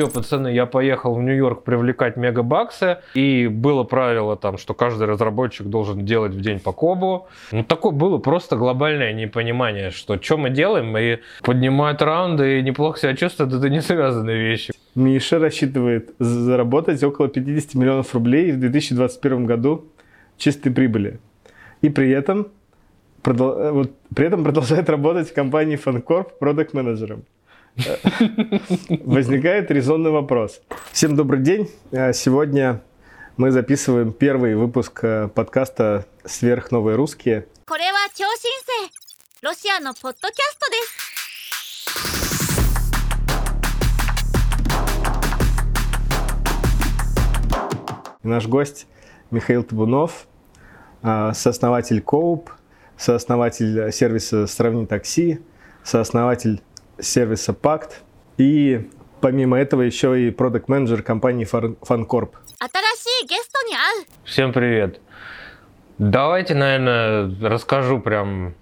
все, пацаны, я поехал в Нью-Йорк привлекать мегабаксы, и было правило там, что каждый разработчик должен делать в день по кобу. Ну, такое было просто глобальное непонимание, что что мы делаем, и поднимают раунды, и неплохо себя чувствуют, это не связанные вещи. Миша рассчитывает заработать около 50 миллионов рублей в 2021 году чистой прибыли. И при этом, вот, при этом продолжает работать в компании Фанкорп продукт менеджером возникает резонный вопрос. Всем добрый день. Э, сегодня мы записываем первый выпуск э, подкаста «Сверхновые русские». Наш гость Михаил Табунов, э, сооснователь Коуп, сооснователь сервиса «Сравни такси», сооснователь сервиса Пакт и помимо этого еще и продукт менеджер компании Фанкорп. Всем привет. Давайте, наверное, расскажу прям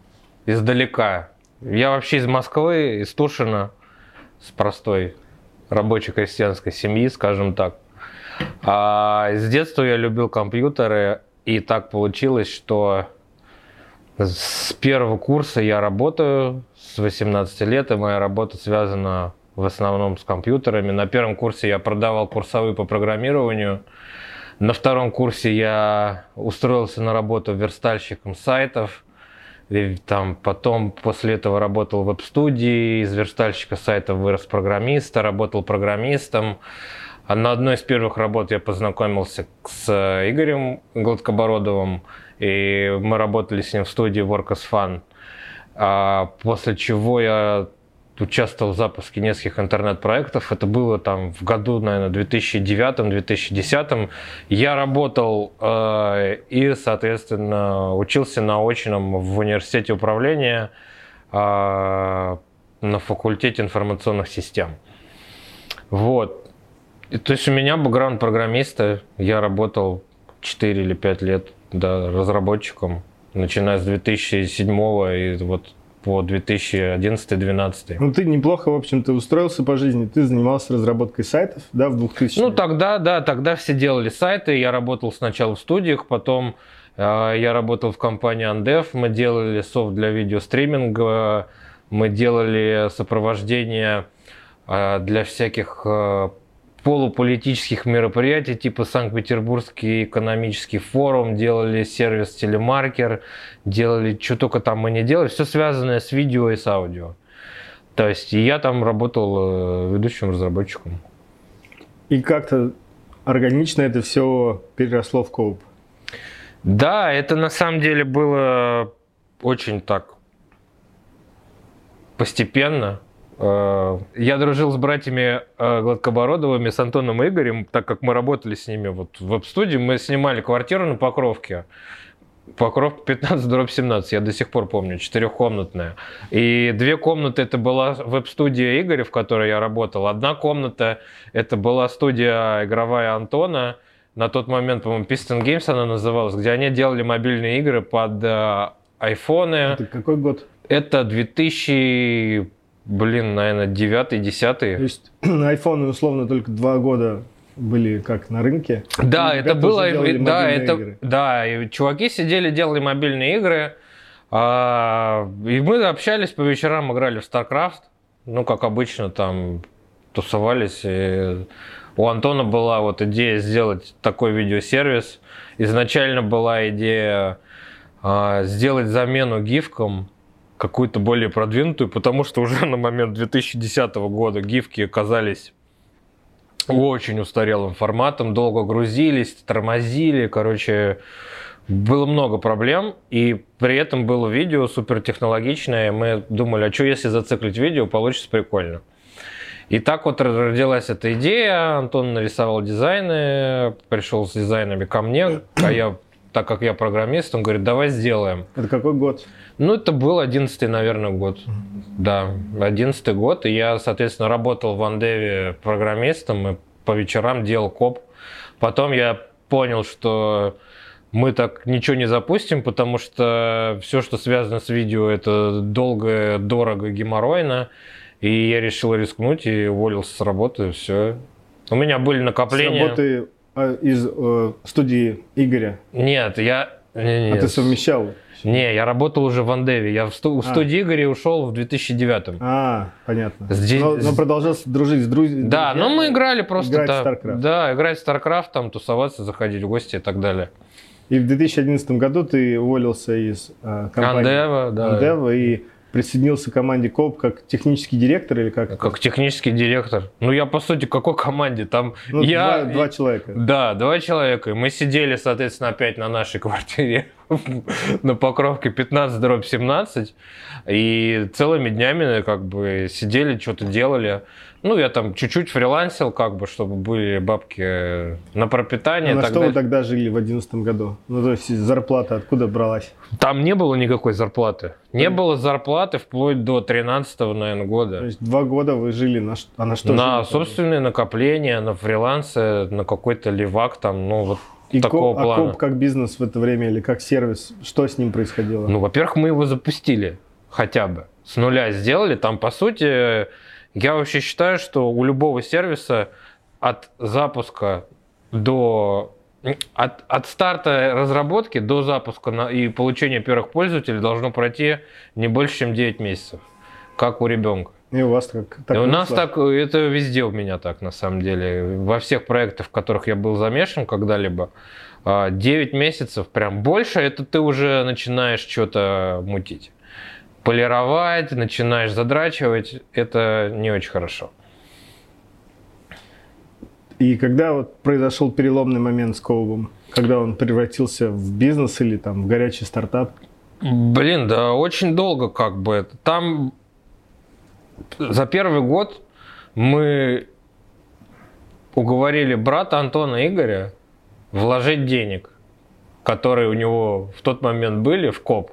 издалека. Я вообще из Москвы, из Тушина, с простой рабочей крестьянской семьи, скажем так. А с детства я любил компьютеры, и так получилось, что с первого курса я работаю, с 18 лет, и моя работа связана в основном с компьютерами. На первом курсе я продавал курсовые по программированию. На втором курсе я устроился на работу верстальщиком сайтов. И там потом после этого работал в веб-студии, из верстальщика сайтов вырос программиста, работал программистом. А на одной из первых работ я познакомился с Игорем Гладкобородовым, и мы работали с ним в студии Work as Fun. А после чего я участвовал в запуске нескольких интернет-проектов. Это было там в году, наверное, 2009-2010. Я работал э, и, соответственно, учился на очном в университете управления э, на факультете информационных систем. Вот. И, то есть у меня бэкграунд программиста. Я работал 4 или 5 лет да, разработчиком, начиная с 2007 и вот по 2011-2012. Ну, ты неплохо, в общем-то, устроился по жизни. Ты занимался разработкой сайтов, да, в 2000 Ну, тогда, да, тогда все делали сайты. Я работал сначала в студиях, потом э, я работал в компании Andev. Мы делали софт для видеостриминга, мы делали сопровождение э, для всяких э, полуполитических мероприятий, типа Санкт-Петербургский экономический форум, делали сервис Телемаркер, делали что только там мы не делали, все связанное с видео и с аудио. То есть я там работал э, ведущим разработчиком. И как-то органично это все переросло в коуп? Да, это на самом деле было очень так постепенно. Э, я дружил с братьями э, Гладкобородовыми, с Антоном и Игорем, так как мы работали с ними вот в веб-студии. Мы снимали квартиру на Покровке. Покровка 15 дробь 17, я до сих пор помню, четырехкомнатная. И две комнаты это была веб-студия Игоря, в которой я работал. Одна комната это была студия игровая Антона. На тот момент, по-моему, Piston Games она называлась, где они делали мобильные игры под э, айфоны. Это какой год? Это 2000 Блин, наверное, девятый, десятый. То есть айфоны условно только два года были как на рынке. Да, это было, да, это, игры. да, и чуваки сидели, делали мобильные игры, а, и мы общались по вечерам, играли в StarCraft, ну, как обычно, там тусовались. И у Антона была вот идея сделать такой видеосервис. Изначально была идея а, сделать замену гифкам какую-то более продвинутую, потому что уже на момент 2010 года гифки оказались очень устарелым форматом, долго грузились, тормозили, короче, было много проблем, и при этом было видео супертехнологичное, мы думали, а что если зациклить видео, получится прикольно. И так вот родилась эта идея, Антон нарисовал дизайны, пришел с дизайнами ко мне, а я так как я программист, он говорит, давай сделаем. Это какой год? Ну, это был одиннадцатый, наверное, год. Да, одиннадцатый год. И я, соответственно, работал в Андеве программистом и по вечерам делал коп. Потом я понял, что мы так ничего не запустим, потому что все, что связано с видео, это долго, дорого, геморройно. И я решил рискнуть и уволился с работы, все. У меня были С накопления. работы э, из э, студии Игоря. Нет, я... Не, не, А ты совмещал? не, я работал уже в Андеве. Я в, сту- в А. студии Игоря ушел в 2009 А, понятно. Здесь- Но, но продолжал дружить с друзьями. Да, но мы играли просто играть в там. StarCraft. Да, играть в StarCraft, там тусоваться, заходить в гости и так далее. И в 2011 году ты уволился из э, компании Андева, да. Андева и присоединился к команде КОП как технический директор или как? Как технический директор. Ну, я, по сути, какой команде? Там Ну, я... два, два человека. Да, два человека. И Мы сидели, соответственно, опять на нашей квартире на Покровке 15 дробь 17. И целыми днями как бы сидели, что-то делали. Ну, я там чуть-чуть фрилансил, как бы, чтобы были бабки на пропитание. А на что вы далее. тогда жили в 2011 году? Ну, то есть зарплата откуда бралась? Там не было никакой зарплаты. Не было зарплаты вплоть до 13 наверное, То года. есть два года вы жили на, а на что на жили? собственные накопления, на фрилансы, на какой-то левак там, ну, вот И такого Coub, а плана. Coub как бизнес в это время или как сервис? Что с ним происходило? Ну, во-первых, мы его запустили хотя бы. С нуля сделали. Там, по сути, я вообще считаю, что у любого сервиса от запуска до... От, от старта разработки до запуска на- и получения первых пользователей должно пройти не больше, чем 9 месяцев. Как у ребенка. И у вас так, так И у нас вышло? так, это везде у меня так, на самом деле. Во всех проектах, в которых я был замешан когда-либо, а, 9 месяцев, прям больше, это ты уже начинаешь что-то мутить. Полировать, начинаешь задрачивать, это не очень хорошо. И когда вот произошел переломный момент с Коубом? Когда он превратился в бизнес или там в горячий стартап? Блин, да очень долго как бы. Там за первый год мы уговорили брата Антона Игоря вложить денег, которые у него в тот момент были в КОП.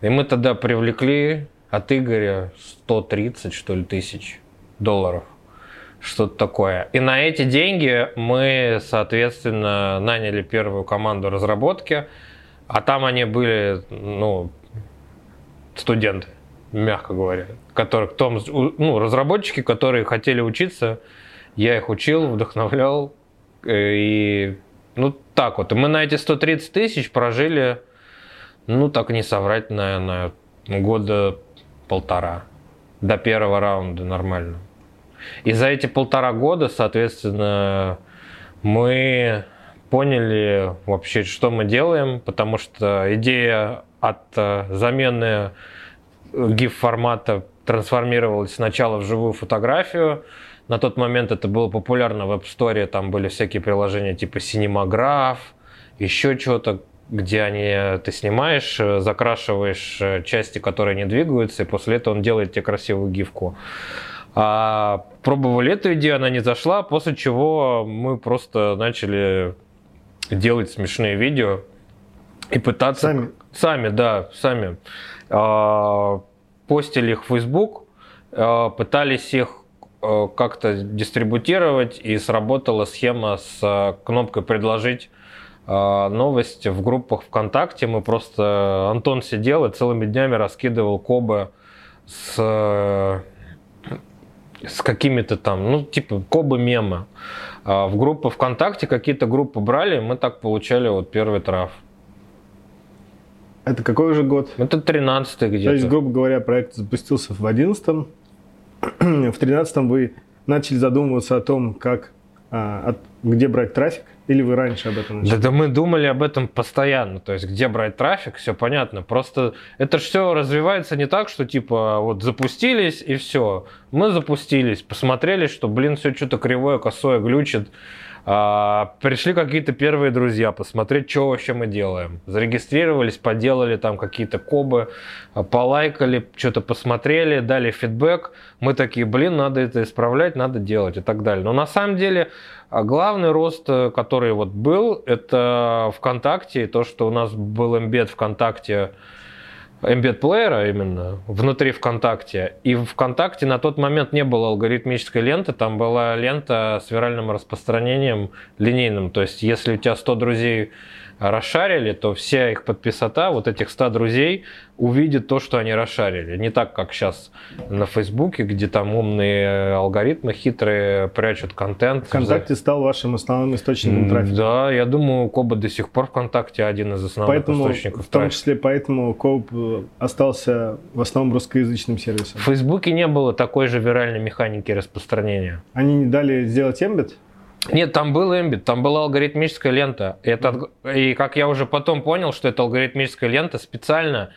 И мы тогда привлекли от Игоря 130, что ли, тысяч долларов. Что-то такое. И на эти деньги мы, соответственно, наняли первую команду разработки. А там они были, ну, студенты, мягко говоря, которых, том, ну, разработчики, которые хотели учиться, я их учил, вдохновлял, э, и, ну, так вот. И мы на эти 130 тысяч прожили, ну, так не соврать, наверное, года полтора, до первого раунда нормально. И за эти полтора года, соответственно, мы поняли вообще, что мы делаем, потому что идея от э, замены GIF-формата трансформировалась сначала в живую фотографию. На тот момент это было популярно в App Store, там были всякие приложения типа Cinemagraph, еще что-то, где они, ты снимаешь, э, закрашиваешь э, части, которые не двигаются, и после этого он делает тебе красивую гифку. А, пробовали эту идею, она не зашла, после чего мы просто начали делать смешные видео и пытаться... Сами? Сами, да, сами. А, постили их в Facebook, а, пытались их как-то дистрибутировать, и сработала схема с кнопкой «Предложить» новость в группах ВКонтакте. Мы просто... Антон сидел и целыми днями раскидывал кобы с с какими-то там, ну, типа, кобы мемы. А в группы ВКонтакте какие-то группы брали, мы так получали вот первый траф. Это какой уже год? Это 13 То есть, где-то. грубо говоря, проект запустился в 2011 В 2013 вы начали задумываться о том, как, а, от- где брать трафик, или вы раньше об этом начали? Да, да мы думали об этом постоянно, то есть где брать трафик, все понятно. Просто это же все развивается не так, что типа вот запустились и все. Мы запустились, посмотрели, что, блин, все что-то кривое, косое, глючит. А, пришли какие-то первые друзья посмотреть, что вообще мы делаем. Зарегистрировались, поделали там какие-то кобы, а, полайкали, что-то посмотрели, дали фидбэк. Мы такие, блин, надо это исправлять, надо делать и так далее. Но на самом деле а главный рост, э, который вот был, это ВКонтакте, то, что у нас был эмбед ВКонтакте Embed-плеера именно внутри ВКонтакте. И в ВКонтакте на тот момент не было алгоритмической ленты, там была лента с виральным распространением линейным. То есть если у тебя 100 друзей расшарили, то вся их подписота, вот этих 100 друзей, увидит то, что они расшарили. Не так, как сейчас на Фейсбуке, где там умные алгоритмы хитрые прячут контент. ВКонтакте стал вашим основным источником трафика. Да, я думаю, Коба до сих пор ВКонтакте один из основных поэтому, источников В том трафика. числе поэтому Коуп э, остался в основном русскоязычным сервисом. В Фейсбуке не было такой же виральной механики распространения. Они не дали сделать Embed? Нет, там был Эмбит, там была алгоритмическая лента. И, это, и как я уже потом понял, что эта алгоритмическая лента специально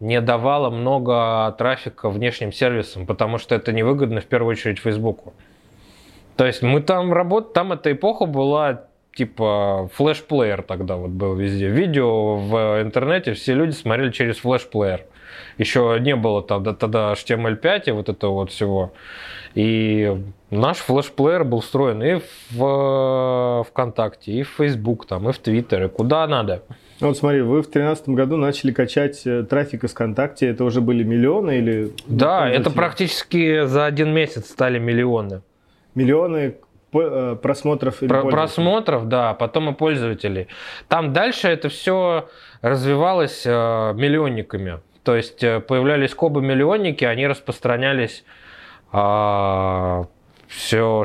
не давала много трафика внешним сервисам, потому что это невыгодно в первую очередь Фейсбуку. То есть мы там работали, там эта эпоха была типа флеш-плеер тогда вот был везде. Видео в интернете все люди смотрели через флеш-плеер. Еще не было тогда, тогда HTML5 и вот этого вот всего. И наш флеш-плеер был встроен и в ВКонтакте, и в Facebook, там, и в Твиттер, и куда надо. Вот смотри, вы в 2013 году начали качать э, трафик из ВКонтакте. Это уже были миллионы или... Да, это практически за один месяц стали миллионы. Миллионы э, просмотров или Про- просмотров, да, потом и пользователей. Там дальше это все развивалось э, миллионниками. То есть э, появлялись кобы-миллионники, они распространялись все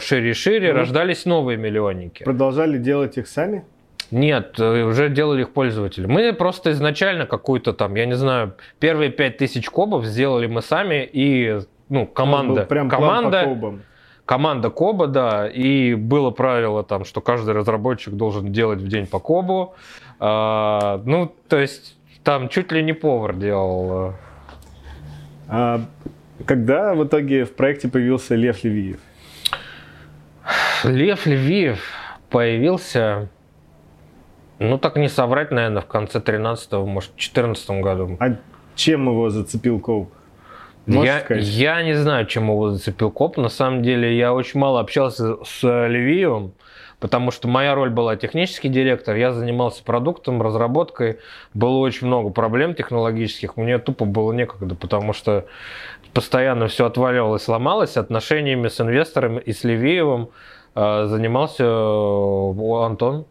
шире и шире, Ну, рождались новые миллионники. Продолжали делать их сами? Нет, э, уже делали их пользователи. Мы просто изначально какую-то там, я не знаю, первые 5000 кобов сделали мы сами и ну, команда, Был прям команда, по кобам. команда коба, да, и было правило там, что каждый разработчик должен делать в день по кобу. А, ну, то есть там чуть ли не повар делал. э. А когда в итоге в проекте появился Лев Левиев? Лев Левиев появился, ну так не соврать, наверное, в конце 13-го, может, 14 году. А чем его зацепил? Можешь Я, сказать? я не знаю, чем его зацепил коп. На самом деле, я очень мало общался с Левиевым, потому что моя роль была технический директор, я занимался продуктом, разработкой. Было очень много проблем технологических. Мне тупо было некогда, потому что постоянно все отваливалось, ломалось. Отношениями с инвесторами и с Левиевым э, занимался э, Антон.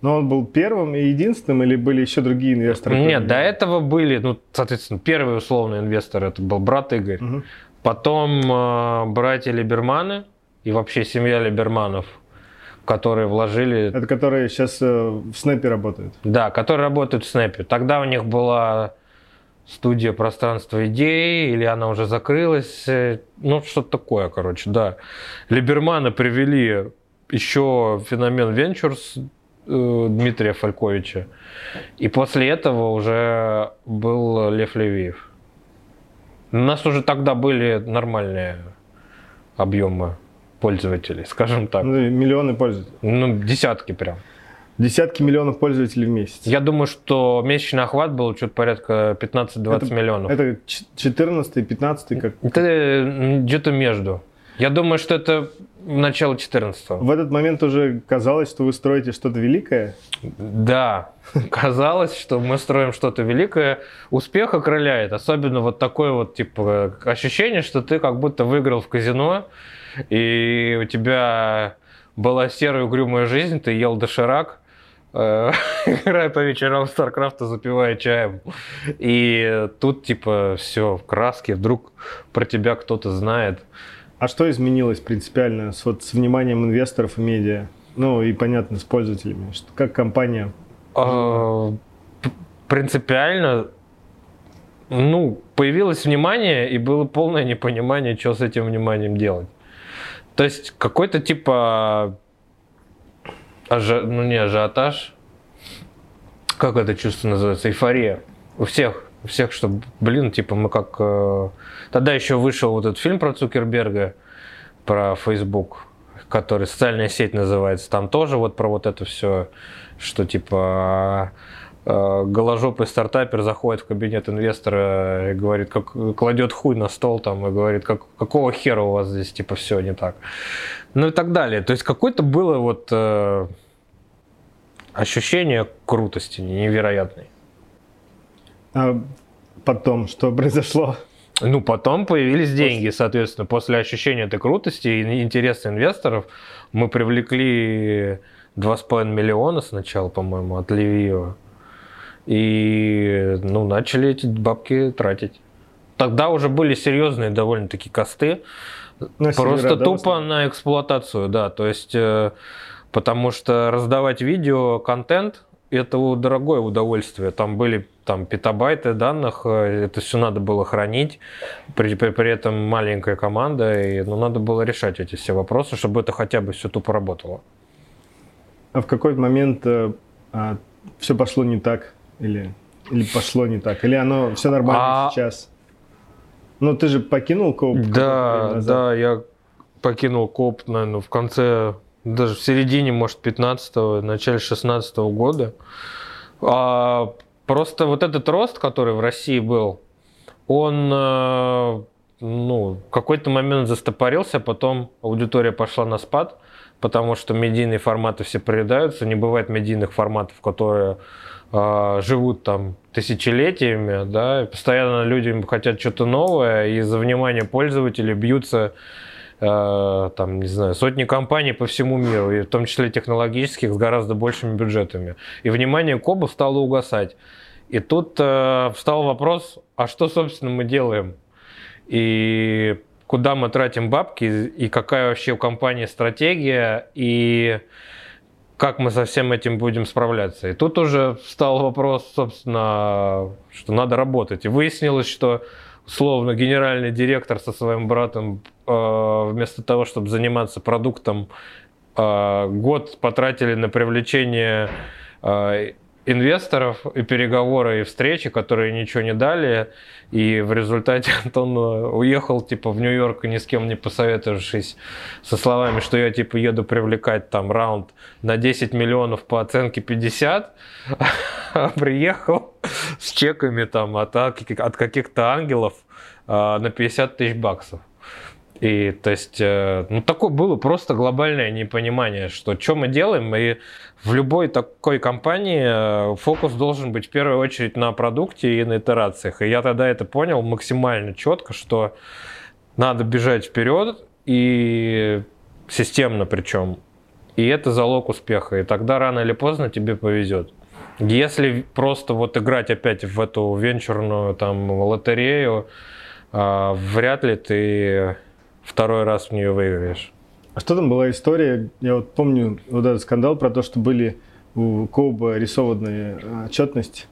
Но он был первым и единственным, или были еще другие инвесторы? Нет, до этого были, ну, соответственно, первый условный инвестор это был брат Игорь. Мгм. Потом э, братья Либерманы и вообще семья Либерманов, которые вложили, Это которые сейчас э, в Снэпе работают. да, которые работают в Снэпе. Тогда у них была студия пространства идей, или она уже закрылась, э, ну что-то такое, короче, да. Либерманы привели еще феномен Ventures э, Дмитрия Фальковича, и после этого уже был Лев Левиев. У нас уже тогда были нормальные объемы пользователей, скажем так. Ну, миллионы пользователей. Ну, десятки прям. Десятки миллионов пользователей в месяц. Я думаю, что месячный охват был что-то порядка 15-20 Это- миллионов. Это 14 15 как... Это где-то между. Я думаю, что это начало 14 В этот момент уже казалось, что вы строите что-то великое. Да, казалось, что мы строим что-то великое. Успех окрыляет. Особенно вот такое вот типа ощущение, что ты как будто выиграл в казино, и у тебя была серая угрюмая жизнь, ты ел доширак, э, играя по вечерам в StarCraft, запивая чаем. И тут типа все в краске, вдруг про тебя кто-то знает. А что изменилось принципиально с, вот, с вниманием инвесторов и медиа? Ну и понятно, с пользователями. Что, как компания... А, Принципиально, ну, появилось внимание, и было полное непонимание, что с этим вниманием делать. То есть какой-то типа, ажи- ну не ажиотаж, как это чувство называется, эйфория. У всех, у всех, что, блин, типа мы как... э, Тогда еще вышел вот этот фильм про Цукерберга, про Facebook, который социальная сеть называется. Там тоже вот про вот это все, что типа голожопый стартапер заходит в кабинет инвестора и говорит, как кладет хуй на стол там и говорит, как, какого хера у вас здесь типа все не так. Ну и так далее. То есть какое-то было вот э, ощущение крутости невероятной. А потом, что произошло? Ну, потом появились деньги, соответственно, после ощущения этой крутости и интереса инвесторов мы привлекли 2,5 миллиона сначала, по-моему, от Левиева. И, ну, начали эти бабки тратить. Тогда уже были серьезные довольно-таки косты. На просто сервера, тупо да, на эксплуатацию, да. То есть, э, потому что раздавать видео, контент, это дорогое удовольствие. Там были там петабайты данных, э, это все надо было хранить, при, при, при этом маленькая команда, и ну, надо было решать эти все вопросы, чтобы это хотя бы все тупо работало. А в какой момент э, а, все пошло не так? Или, или пошло не так? Или оно все нормально а... сейчас? Ну, ты же покинул Коп? Да, да, я покинул Коп, наверное, в конце, даже в середине, может, 15-го, начале 16 -го года. А, просто вот этот рост, который в России был, он э, ну, в какой-то момент застопорился, потом аудитория пошла на спад, потому что медийные форматы все приедаются, не бывает медийных форматов, которые живут там тысячелетиями, да, и постоянно люди хотят что-то новое, и за внимание пользователей бьются э, там, не знаю, сотни компаний по всему миру, и в том числе технологических, с гораздо большими бюджетами. И внимание Коба стало угасать. И тут э, встал вопрос, а что, собственно, мы делаем? И куда мы тратим бабки, и какая вообще у компании стратегия, и как мы со всем этим будем справляться. И тут уже встал вопрос, собственно, что надо работать. И выяснилось, что словно генеральный директор со своим братом э, вместо того, чтобы заниматься продуктом, э, год потратили на привлечение э, инвесторов и переговоры и встречи, которые ничего не дали. И в результате Антон э, уехал типа в Нью-Йорк, ни с кем не посоветовавшись, со словами, что я типа еду привлекать там раунд на 10 миллионов по оценке 50, а приехал с чеками там от, от каких-то ангелов а, на 50 тысяч баксов. И то есть, э, ну, такое было просто глобальное непонимание, что что мы делаем, и в любой такой компании э, фокус должен быть в первую очередь на продукте и на итерациях. И я тогда это понял максимально четко, что надо бежать вперед и системно причем. И это залог успеха. И тогда рано или поздно тебе повезет. Если просто вот играть опять в эту венчурную там лотерею, э, вряд ли ты второй раз в нее выиграешь. А что там была история? Я вот помню вот этот скандал про то, что были у Коуба рисованные а, отчетности.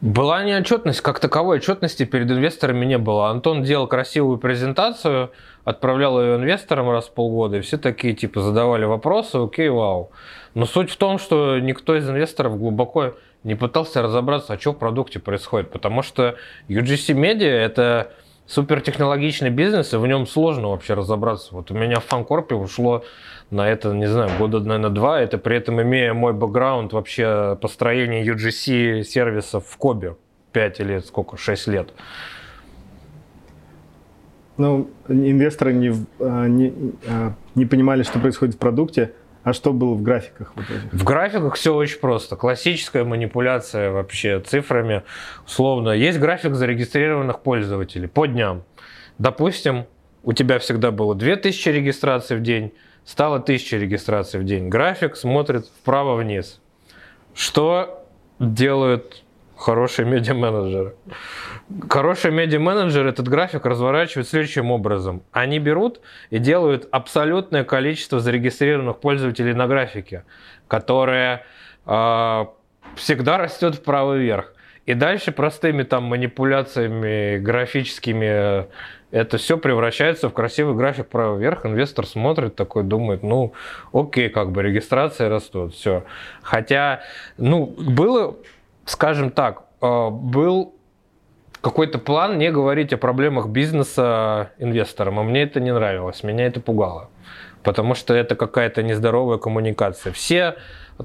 Была не отчетность, как таковой отчетности перед инвесторами не было. Антон делал красивую презентацию, отправлял ее инвесторам раз в полгода, и все такие типа задавали вопросы, окей, вау. Но суть в том, что никто из инвесторов глубоко не пытался разобраться, а что в продукте происходит, потому что UGC Media это супертехнологичный бизнес, и в нем сложно вообще разобраться. Вот у меня в Фанкорпе ушло на это, не знаю, года, наверное, два. Это при этом имея мой бэкграунд вообще построения UGC сервисов в Кобе 5 или сколько, 6 лет. Ну, инвесторы не, а, не, а, не понимали, что происходит в продукте, а что было в графиках? Вот в графиках все очень просто. Классическая манипуляция вообще цифрами. Условно, есть график зарегистрированных пользователей по дням. Допустим, у тебя всегда было 2000 регистраций в день, стало 1000 регистраций в день. График смотрит вправо-вниз. Что делают хорошие медиа-менеджеры? Хороший медиа-менеджер этот график разворачивает следующим образом. Они берут и делают абсолютное количество зарегистрированных пользователей на графике, которое э, всегда растет вправо вверх. И дальше простыми там манипуляциями графическими это все превращается в красивый график вправо вверх. Инвестор смотрит такой, думает, ну, окей, как бы регистрации растут, все. Хотя, ну, было, скажем так, а, был какой-то план не говорить о проблемах бизнеса инвесторам, а мне это не нравилось, меня это пугало. Потому что это какая-то нездоровая коммуникация. Все,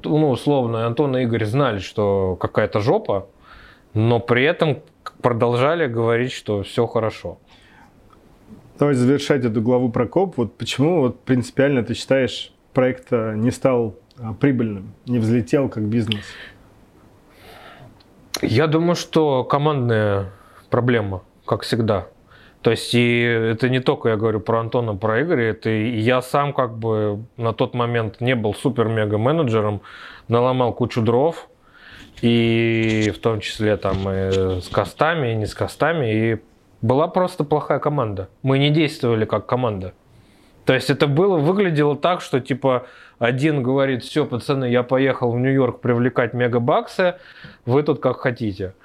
ну, условно, Антон и Игорь знали, что какая-то жопа, но при этом продолжали говорить, что все хорошо. Давай завершать эту главу про КОП. Вот почему вот принципиально ты считаешь проект не стал а, прибыльным, не взлетел как бизнес? Я думаю, что командная проблема, как всегда. То есть и это не только я говорю про Антона, про Игоря, это и я сам как бы на тот момент не был супер-мега менеджером, наломал кучу дров, и в том числе там и с костами, и не с костами, и была просто плохая команда. Мы не действовали как команда. То есть это было, выглядело так, что типа один говорит, все, пацаны, я поехал в Нью-Йорк привлекать мегабаксы, вы тут как хотите.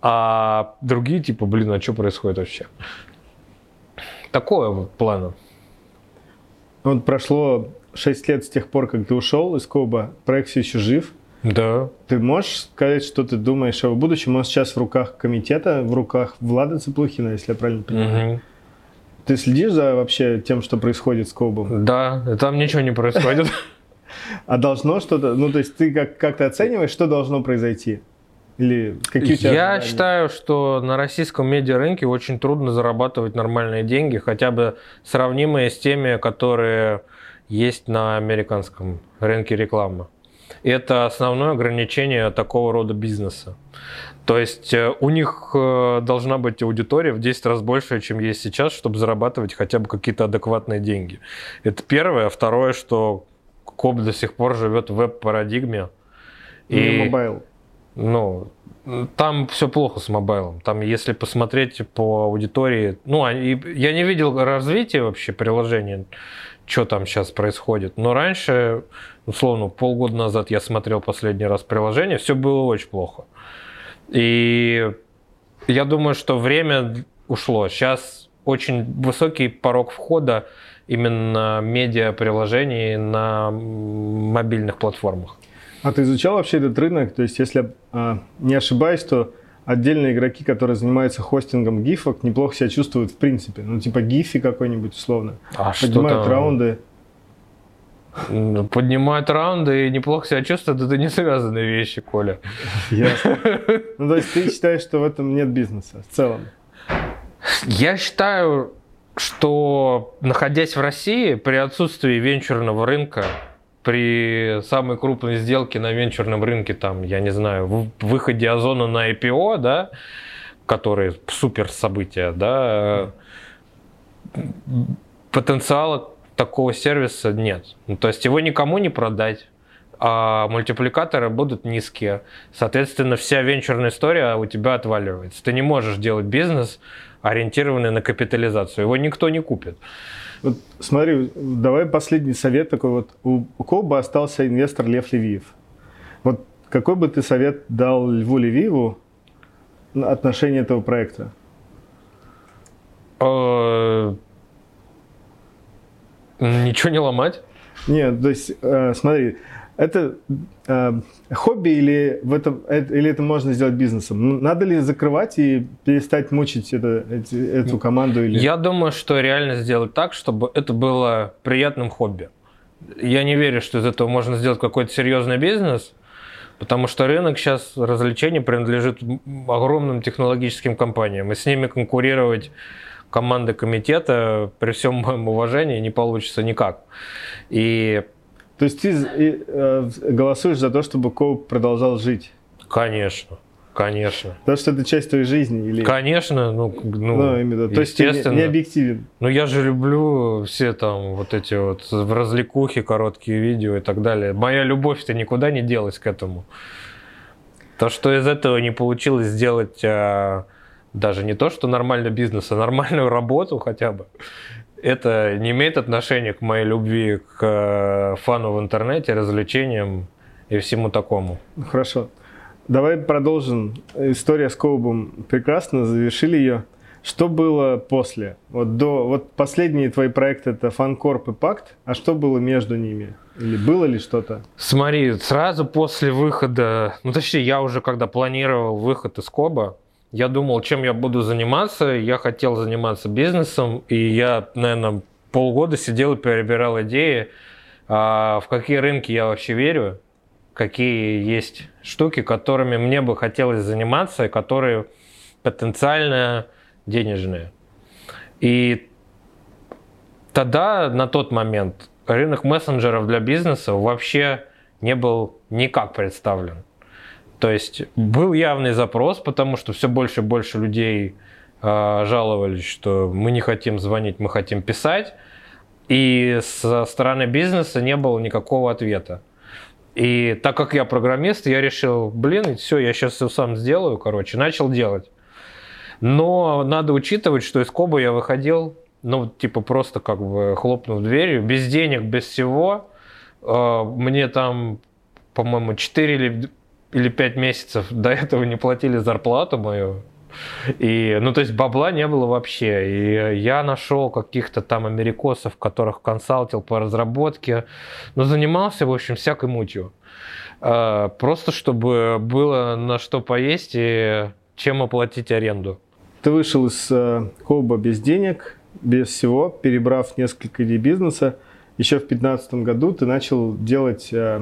А другие типа, блин, а что происходит вообще? Такое вот плана. Вот прошло 6 лет с тех пор, как ты ушел из Коба, проект все еще жив. Да. Ты можешь сказать, что ты думаешь о будущем? Он сейчас в руках комитета, в руках Влада Цыплухина, если я правильно понимаю. Мгм. Ты следишь за вообще тем, что происходит с Кобом? Да, там ничего не происходит. А должно что-то, ну то есть ты как, как то оцениваешь, что должно произойти? Или какие у тебя Я ожидания? считаю, что на российском медиарынке очень трудно зарабатывать нормальные деньги, хотя бы сравнимые с теми, которые есть на американском рынке рекламы. Это основное ограничение такого рода бизнеса. То есть э, у них э, должна быть аудитория в 10 раз больше, чем есть сейчас, чтобы зарабатывать хотя бы какие-то адекватные деньги. Это первое. А второе, что Coub до сих пор живет в веб-парадигме. Не mobile. Ну, там все плохо с mobile ом. Там, если посмотреть по аудитории, ну, они- я не видел развития вообще приложения, что там сейчас происходит. Но раньше, условно, полгода назад я смотрел последний раз приложение, все было очень плохо. И я думаю, что время ушло. Сейчас очень высокий порог входа именно медиа-приложений на мобильных платформах. А ты изучал вообще этот рынок? То есть, если а, не ошибаюсь, то отдельные игроки, которые занимаются хостингом гифок, неплохо себя чувствуют в принципе. Ну, типа гифи какой-нибудь условно. А Поднимают там? раунды. М, Поднимают раунды и неплохо себя чувствуют, это не связанные вещи, Коля. Ясно. Ну, то есть ты считаешь, что в этом нет бизнеса в целом? Я считаю, что находясь в России, при отсутствии венчурного рынка, при самой крупной сделке на венчурном рынке, там, я не знаю, в- выходе Озона на IPO, да, которые супер события, да, э, потенциала такого сервиса нет. Ну, то есть его никому не продать, а мультипликаторы будут низкие. Соответственно, вся венчурная история у тебя отваливается. Ты не можешь делать бизнес, ориентированный на капитализацию. Его никто не купит. Вот смотри, давай последний совет такой вот. У, у Коба остался инвестор Лев Левиев. Вот какой бы ты совет дал Льву Левиеву на отношении этого проекта? Ничего не ломать. Нет, то есть, э, смотри, это э, хобби или, в этом, э, или это можно сделать бизнесом? Ну, Надо ли закрывать и перестать мучить это, эти- эту команду? Или... Я думаю, что реально сделать так, чтобы это было приятным хобби. Я не верю, что из этого можно сделать какой-то серьезный бизнес, потому что рынок сейчас развлечений принадлежит огромным технологическим компаниям, и с ними конкурировать команды комитета при всем моем уважении не получится никак. И, То есть ты э, голосуешь за то, чтобы Коуп продолжал жить? конечно, конечно. Потому что это часть твоей жизни? Или... Конечно, ну, ну, Ну, именно. То есть ты не, не объективен. Ну, я же люблю все там вот эти вот в развлекухи, короткие видео и так далее. Моя любовь-то никуда не делась к этому. То, что из этого не получилось сделать а, даже не то, что нормальный бизнес, а нормальную работу хотя бы, это не имеет отношения к моей любви к э, фану в интернете, развлечениям и всему такому. Хорошо. Давай продолжим. История с Коубом прекрасно, завершили ее. Что было после? Вот до вот последние твои проекты это Фанкорп и Пакт, а что было между ними? Или было ли что-то? Смотри, сразу после выхода, ну точнее, я уже когда планировал выход из Коба, я думал, чем я буду заниматься. Я хотел заниматься бизнесом, и я, наверное, полгода сидел и перебирал идеи, а, в какие рынки я вообще верю, какие есть штуки, которыми мне бы хотелось заниматься, и которые потенциально денежные. И тогда, на тот момент, рынок мессенджеров для бизнеса вообще не был никак представлен. То есть был явный запрос, потому что все больше и больше людей э, жаловались, что мы не хотим звонить, мы хотим писать. И со стороны бизнеса не было никакого ответа. И так как я программист, я решил, блин, все, я сейчас все сам сделаю, короче, начал делать. Но надо учитывать, что из Коба я выходил, ну, типа просто как бы хлопнув дверью, без денег, без всего. Э, мне там, по-моему, 4 или, или 5 месяцев до этого не платили зарплату мою. И, ну, то есть бабла не было вообще. И я нашел каких-то там америкосов, которых консалтил по разработке. Но занимался, в общем, всякой мутью. Э, просто чтобы было на что поесть и чем оплатить аренду. Ты вышел из э, Коба без денег, без всего, перебрав несколько идей бизнеса еще в 2015 году ты начал делать э,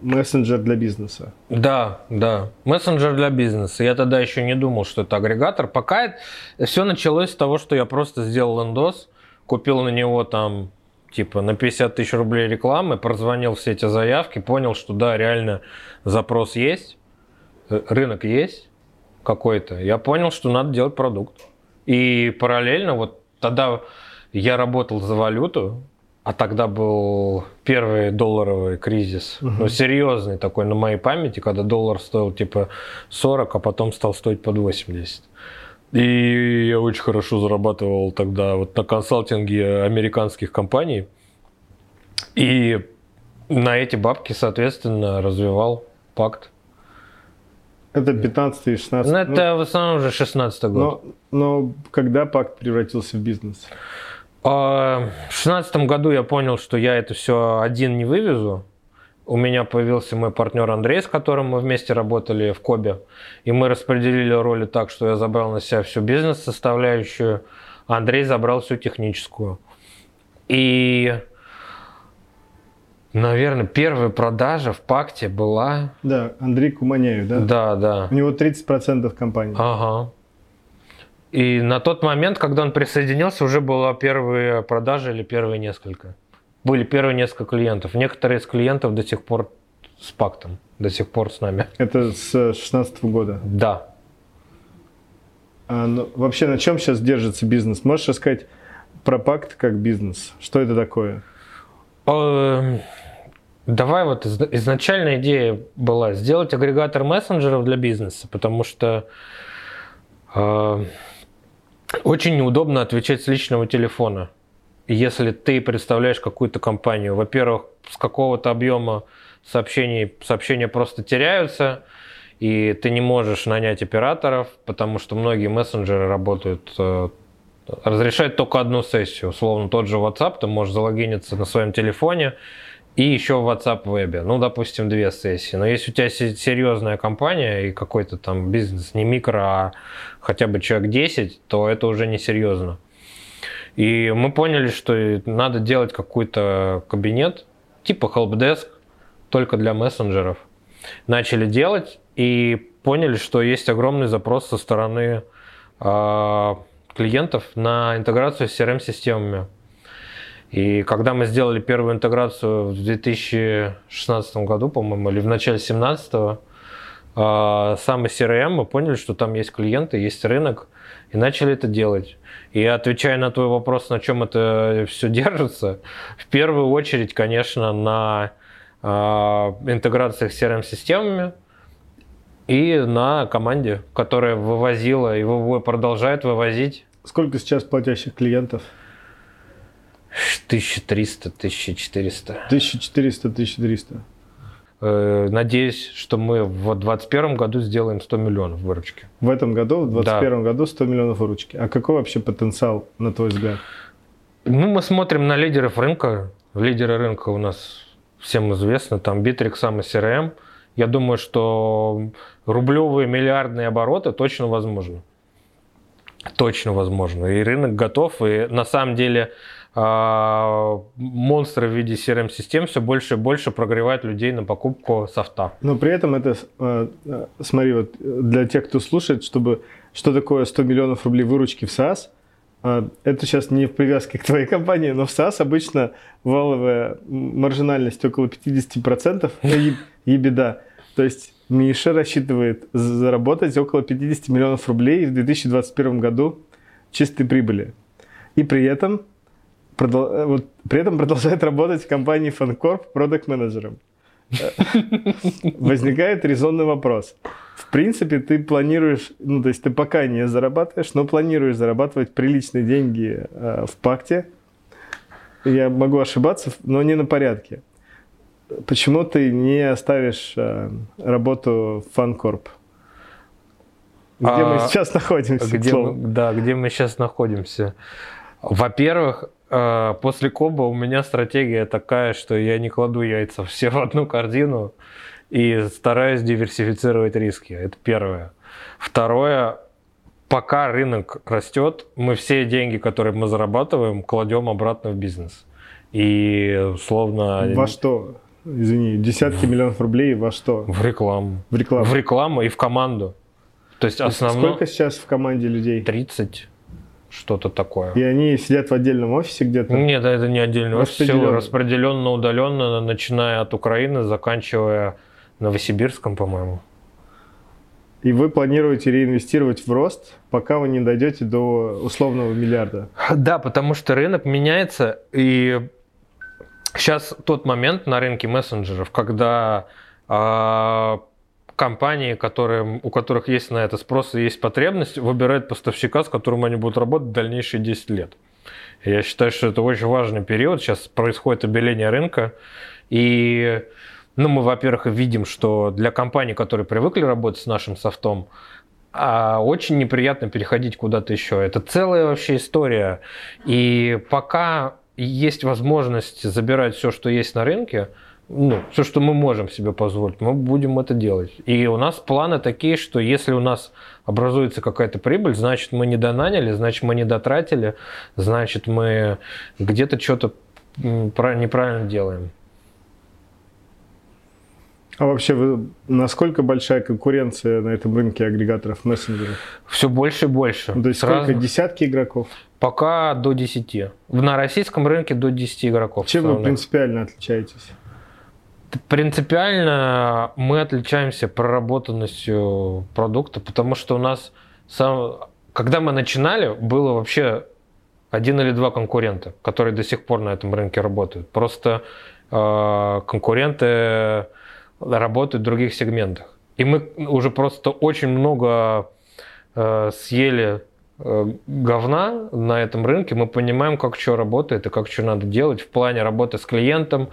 мессенджер для бизнеса. Да, да, мессенджер для бизнеса. Я тогда еще не думал, что это агрегатор. Пока это, все началось с того, что я просто сделал эндос, купил на него там типа на 50 тысяч рублей рекламы, прозвонил все эти заявки, понял, что да, реально запрос есть, э, рынок есть какой-то. Я понял, что надо делать продукт. И параллельно вот тогда я работал за валюту, а тогда был первый долларовый кризис, угу. ну, серьезный такой на моей памяти, когда доллар стоил типа 40, а потом стал стоить под 80. И я очень хорошо зарабатывал тогда вот на консалтинге американских компаний. И на эти бабки, соответственно, развивал пакт. Это 15 и 16 Ну, это ну, в основном уже 16 год. Но, но когда пакт превратился в бизнес? А, в шестнадцатом году я понял, что я это все один не вывезу. У меня появился мой партнер Андрей, с которым мы вместе работали в Кобе. И мы распределили роли так, что я забрал на себя всю бизнес-составляющую, а Андрей забрал всю техническую. И, наверное, первая продажа в Пакте была... Да, Андрей Куманяев, да? Да, да. У него 30% компании. Ага. И на тот момент, когда он присоединился, уже была первые продажи или первые несколько. Были первые несколько клиентов. Некоторые из клиентов до сих пор с пактом, до сих пор с нами. Это с 2016 года? Да. А, ну, вообще на чем сейчас держится бизнес? Можешь рассказать про пакт как бизнес? Что это такое? Эм, давай вот изначальная идея была сделать агрегатор мессенджеров для бизнеса, потому что э, очень неудобно отвечать с личного телефона. Если ты представляешь какую-то компанию, во-первых, с какого-то объема сообщений сообщения просто теряются, и ты не можешь нанять операторов, потому что многие мессенджеры работают, э, разрешают только одну сессию. Условно, тот же WhatsApp, ты можешь залогиниться на своем телефоне, и еще в WhatsApp вебе. Ну, допустим, две сессии. Но если у тебя серьезная компания и какой-то там бизнес, не микро, а хотя бы человек 10, то это уже не серьезно. И мы поняли, что надо делать какой-то кабинет, типа helpdesk, только для мессенджеров. Начали делать и поняли, что есть огромный запрос со стороны э, клиентов на интеграцию с CRM-системами. И когда мы сделали первую интеграцию в 2016 году, по-моему, или в начале 2017, а, самый CRM, мы поняли, что там есть клиенты, есть рынок, и начали это делать. И отвечая на твой вопрос, на чем это все держится, в первую очередь, конечно, на а, интеграциях с CRM-системами и на команде, которая вывозила и продолжает вывозить. Сколько сейчас платящих клиентов? 1300, 1400. 1400, 1300. Надеюсь, что мы в 2021 году сделаем 100 миллионов выручки. В этом году, в 2021 да. году 100 миллионов выручки. А какой вообще потенциал, на твой взгляд? Ну, мы смотрим на лидеров рынка. Лидеры рынка у нас всем известны. Там Bittrex, самый CRM. Я думаю, что рублевые миллиардные обороты точно возможны. Точно возможно. И рынок готов. И на самом деле монстры в виде CRM-систем все больше и больше прогревают людей на покупку софта. Но при этом это, э, э, смотри, вот для тех, кто слушает, чтобы что такое 100 миллионов рублей выручки в SaaS, э, это сейчас не в привязке к твоей компании, но в SaaS обычно валовая маржинальность около 50% и беда. То есть Миша рассчитывает заработать около 50 миллионов рублей в 2021 году чистой прибыли. И при этом, вот, при этом продолжает работать в компании Фанкорп продукт-менеджером. Возникает резонный вопрос. В принципе, ты планируешь, ну, то есть ты пока не зарабатываешь, но планируешь зарабатывать приличные деньги э, в пакте. Я могу ошибаться, но не на порядке. Почему ты не оставишь э, работу в Фанкорп? Где а, мы сейчас находимся? Где мы, да, где мы сейчас находимся. Во-первых, э, после Коба у меня стратегия такая, что я не кладу яйца все в одну корзину и стараюсь диверсифицировать риски. Это первое. Второе, пока рынок растет, мы все деньги, которые мы зарабатываем, кладем обратно в бизнес. И условно... Во что? Извини, десятки миллионов рублей во что? В рекламу. В рекламу. В рекламу и в команду. То есть основное... Сколько сейчас в команде людей? 30 что-то такое. И они сидят в отдельном офисе где-то? Нет, это не отдельный офис, все распределенно, удаленно, начиная от Украины, заканчивая Новосибирском, по-моему. И вы планируете реинвестировать в рост, пока вы не дойдете до условного миллиарда? Да, потому что рынок меняется, и сейчас тот момент на рынке мессенджеров, когда э, компании, которые, у которых есть на это спрос и есть потребность, выбирают поставщика, с которым они будут работать дальнейшие 10 лет. Я считаю, что это очень важный период. Сейчас происходит обеление рынка. И ну, мы, во-первых, видим, что для компаний, которые привыкли работать с нашим софтом, а очень неприятно переходить куда-то еще. Это целая вообще история. И пока есть возможность забирать все, что есть на рынке, ну, все, что мы можем себе позволить, мы будем это делать. И у нас планы такие, что если у нас образуется какая-то прибыль, значит, мы не донаняли, значит, мы не дотратили, значит, мы где-то что-то неправильно делаем. А вообще, вы, насколько большая конкуренция на этом рынке агрегаторов мессенджеров? Все больше и больше. То есть сколько? Разных... Десятки игроков? Пока до 10. На российском рынке до 10 игроков. Чем вы принципиально отличаетесь? Принципиально мы отличаемся проработанностью продукта, потому что у нас сам, когда мы начинали, было вообще один или два конкурента, которые до сих пор на этом рынке работают. Просто э, конкуренты работают в других сегментах. И мы уже просто очень много э, съели э, говна на этом рынке, мы понимаем, как что работает и как что надо делать в плане работы с клиентом,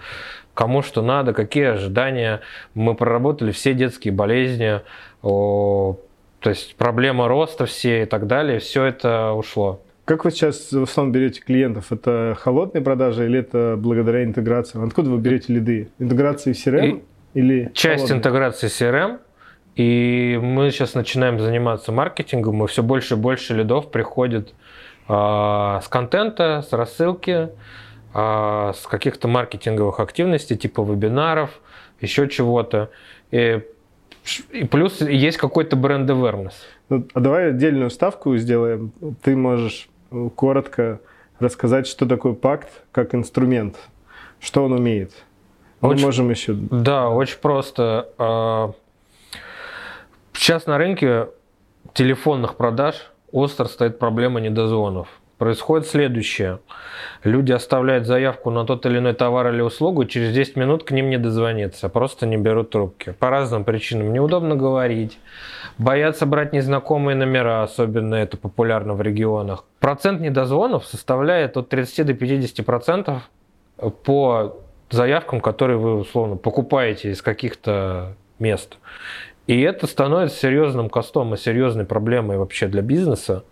кому что надо, какие ожидания. Мы проработали все детские болезни, то есть проблема роста все и так далее, все это ушло. Как вы сейчас в основном берете клиентов? Это холодные продажи или это благодаря интеграции? Откуда вы берете лиды? Интеграции в CRM и или Часть холодные? интеграции CRM, и мы сейчас начинаем заниматься маркетингом, и все больше и больше лидов приходит э, с контента, с рассылки, а, с каких-то маркетинговых активностей, типа вебинаров, еще чего-то. И, и плюс есть какой-то бренд awareness. Ну, а давай отдельную ставку сделаем. Ты можешь коротко рассказать, что такое пакт как инструмент, что он умеет. Мы очень, можем еще... Да, очень просто. А, сейчас на рынке телефонных продаж остро стоит проблема недозвонов происходит следующее. Люди оставляют заявку на тот или иной товар или услугу, через 10 минут к ним не дозвониться, просто не берут трубки. По разным причинам. Неудобно говорить, боятся брать незнакомые номера, особенно это популярно в регионах. Процент недозвонов составляет от 30 до 50 процентов по заявкам, которые вы условно покупаете из каких-то мест. И это становится серьезным костом и серьезной проблемой вообще для бизнеса.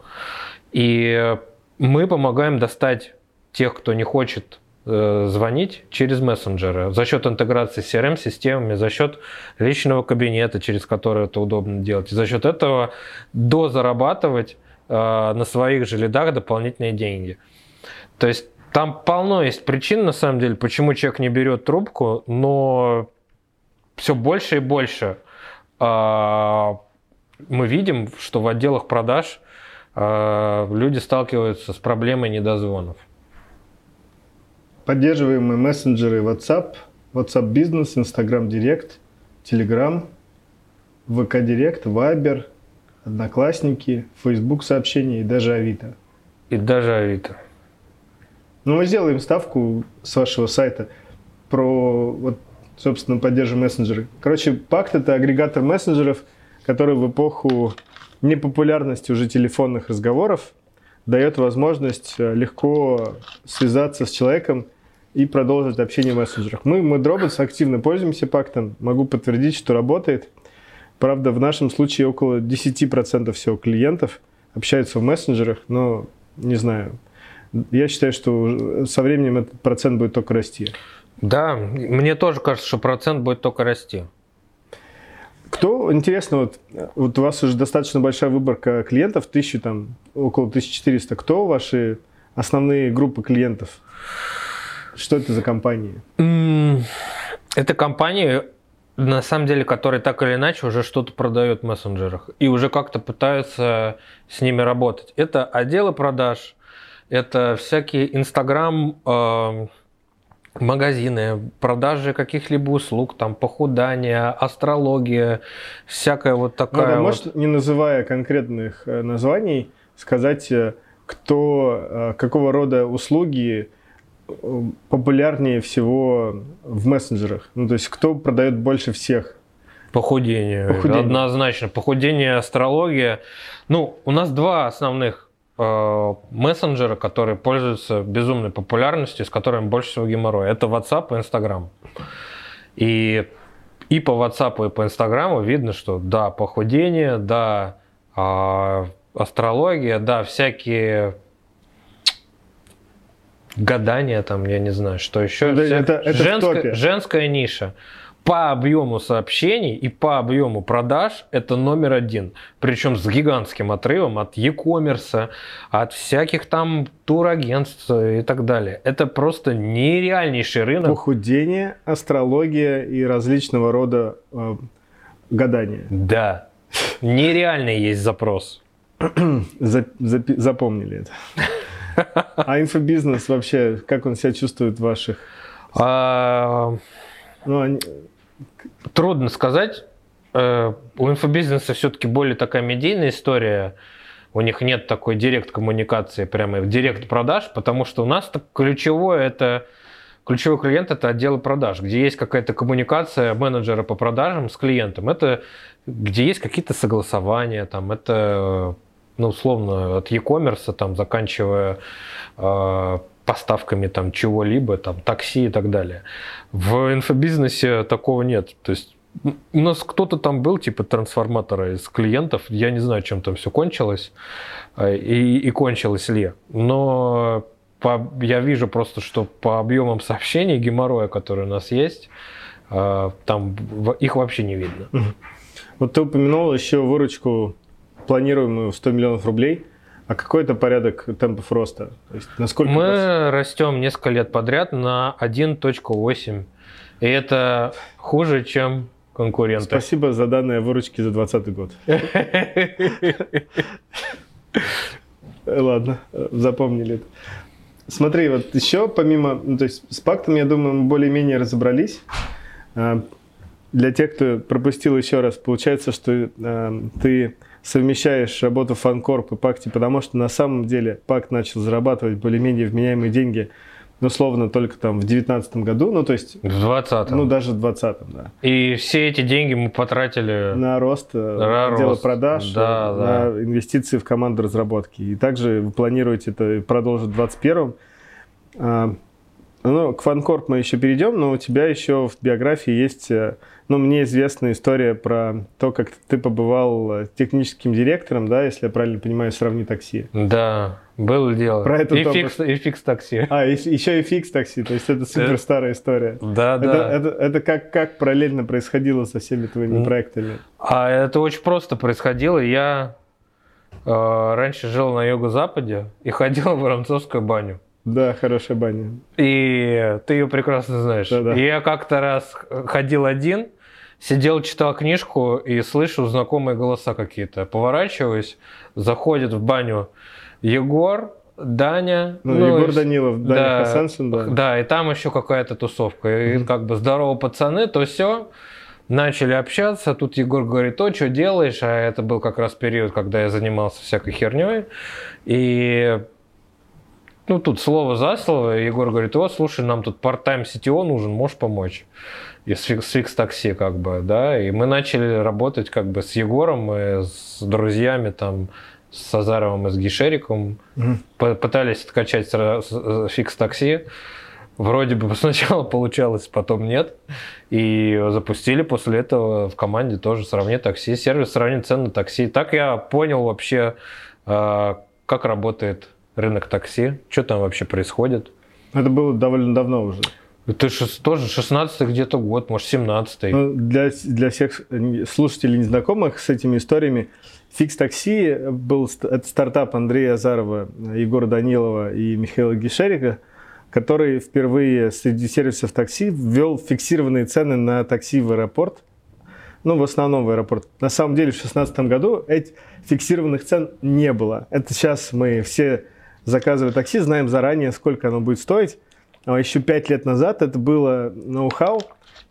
И мы помогаем достать тех, кто не хочет э, звонить через мессенджеры за счет интеграции с CRM-системами, за счет личного кабинета, через который это удобно делать, и за счет этого дозарабатывать э, на своих же лидах дополнительные деньги. То есть там полно есть причин, на самом деле, почему человек не берет трубку, но все больше и больше э, мы видим, что в отделах продаж люди сталкиваются с проблемой недозвонов. Поддерживаемые мессенджеры WhatsApp, WhatsApp Business, Instagram Direct, Telegram. ВК Директ, Вайбер, Одноклассники, Facebook сообщения и даже Авито. И даже Авито. Ну, мы сделаем ставку с вашего сайта про, вот, собственно, поддержим мессенджеры. Короче, Пакт – это агрегатор мессенджеров, который в эпоху непопулярности уже телефонных разговоров дает возможность э, легко связаться с человеком и продолжить общение в мессенджерах. Мы, мы Dropbox активно пользуемся пактом. Могу подтвердить, что работает. Правда, в нашем случае около 10% всего клиентов общаются в мессенджерах, но не знаю. Я считаю, что со временем этот процент будет только расти. Да, мне тоже кажется, что процент будет только расти. Кто, интересно, вот, вот у вас уже достаточно большая выборка клиентов, тысячи там, около 1400. Кто ваши основные группы клиентов? Что это за компании? Это компании, на самом деле, которые так или иначе уже что-то продают в мессенджерах и уже как-то пытаются с ними работать. Это отделы продаж, это всякие Инстаграм, э, магазины, продажи каких-либо услуг, там похудание, астрология, всякая вот такая. Ну, да, может, не называя конкретных э, названий, сказать, э, кто, э, какого рода услуги популярнее всего в мессенджерах? Ну, то есть, кто продает больше всех? Похудение. Похудение. Однозначно. Похудение, астрология. Ну, у нас два основных Э, мессенджеры, которые пользуются безумной популярностью, с которыми больше всего геморроя. Это WhatsApp и Instagram. И, и по WhatsApp, и по Instagram видно, что да, похудение, да, э, астрология, да, всякие гадания, там, я не знаю, что еще. Это, это, это женская, женская ниша по объему сообщений и по объему продаж это номер один. Причем с гигантским отрывом от e-commerce, от всяких там турагентств и так далее. Это просто нереальнейший рынок. Похудение, астрология и различного рода э, гадания. Да. Нереальный есть запрос. Запомнили это. А инфобизнес вообще, как он себя чувствует в ваших... А... Ну, они... Трудно сказать. Э, у инфобизнеса все-таки более такая медийная история. У них нет такой директ-коммуникации, прямо директ-продаж, потому что у нас ключевое это ключевой клиент это отдел продаж, где есть какая-то коммуникация менеджера по продажам с клиентом. Это где есть какие-то согласования, там это ну, условно, от e-commerce, там, заканчивая э, поставками там чего-либо, там, такси и так далее. В инфобизнесе такого нет. То есть у нас кто-то там был, типа трансформатора из клиентов, я не знаю, чем там все кончилось э, и, и кончилось ли. Но по, я вижу просто, что по объемам сообщений геморроя, которые у нас есть, э, там их вообще не видно. Вот ты упомянул еще выручку планируемую в 100 миллионов рублей. А какой это порядок темпов роста? То есть насколько Мы вас... растем несколько лет подряд на 1.8. И это хуже, чем конкуренты. Спасибо за данные выручки за 2020 год. Ладно, запомнили это. Смотри, вот еще помимо, ну, то есть с пактом, я думаю, мы более-менее разобрались. А, для тех, кто пропустил еще раз, получается, что э, ты совмещаешь работу Фанкорп и Пакти, потому что на самом деле Пакт начал зарабатывать более-менее вменяемые деньги, ну, условно, только там в 2019 году, ну, то есть... В 20 Ну, даже в 20 да. И все эти деньги мы потратили... На рост э, на отдела рост. продаж, да, э, на да. инвестиции в команду разработки. И также вы планируете это продолжить в 2021 а, ну, к FunCorp мы еще перейдем, но у тебя еще в биографии есть э, ну, мне известна история про то, как ты побывал э, техническим директором, да, если я правильно понимаю, сравни такси. Да, было дело. Про это и, Fix, и Fix Taxi. А, и, еще и Fix Taxi, то есть это супер старая история. Да, это, да. Это, это как, как параллельно происходило со всеми твоими проектами? А это очень просто происходило. Я э, раньше жил на юго-западе и ходил в Воронцовскую баню. Да, хорошая баня. И ты ее прекрасно знаешь. Да, да. И я как-то раз ходил один, Сидел, читал книжку и слышу знакомые голоса какие-то. Поворачиваюсь, заходит в баню Егор, Даня. Ну, ну Егор Данилов, Даня да, Хасаншин, да. Да, и там еще какая-то тусовка. И mm-hmm. как бы здорово, пацаны, то все. начали общаться, тут Егор говорит, то, что делаешь, а это был как раз период, когда я занимался всякой херней, и ну, тут слово за слово, Егор говорит, вот, слушай, нам тут part-time CTO нужен, можешь помочь? И с Fix такси, как бы, да, и мы начали работать, как бы, с Егором и с друзьями, там, с Азаровым и с Гишериком, угу. пытались откачать фикс такси, Вроде бы сначала получалось, потом нет. И запустили после этого в команде тоже «Сравни такси», сервис «Сравни цены такси». Так я понял вообще, а, как работает рынок такси, что там вообще происходит. Это было довольно давно уже. Это тоже 16 где-то год, может, 17 -й. Ну, для, для всех слушателей незнакомых с этими историями, Фикс Такси был это стартап Андрея Азарова, Егора Данилова и Михаила Гишерика – который впервые среди сервисов такси ввел фиксированные цены на такси в аэропорт. Ну, в основном в аэропорт. На самом деле в 2016 году этих фиксированных цен не было. Это сейчас мы все заказывая такси, знаем заранее, сколько оно будет стоить. А еще пять лет назад это было ноу-хау,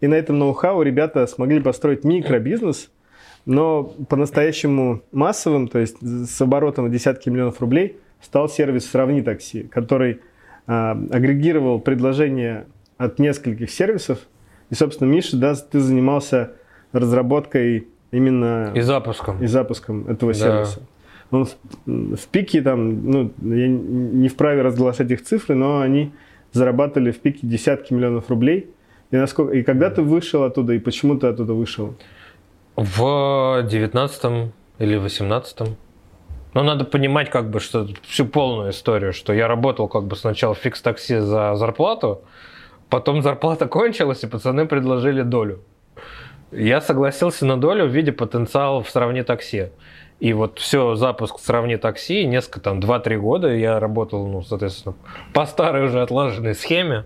и на этом ноу-хау ребята смогли построить микробизнес, но по-настоящему массовым, то есть с оборотом в десятки миллионов рублей, стал сервис «Сравни такси», который а, агрегировал предложения от нескольких сервисов. И, собственно, Миша, да, ты занимался разработкой именно... И запуском. И запуском этого да. сервиса. Он в, в пике там, ну, я не вправе разглашать их цифры, но они зарабатывали в пике десятки миллионов рублей. И, насколько, и когда ты вышел оттуда, и почему ты оттуда вышел? В девятнадцатом или восемнадцатом. Но надо понимать, как бы, что всю полную историю, что я работал как бы сначала в фикс-такси за зарплату, потом зарплата кончилась, и пацаны предложили долю. Я согласился на долю в виде потенциала в сравни такси. И вот все, запуск сравни такси, несколько там, 2-3 года я работал, ну, соответственно, по старой уже отлаженной схеме,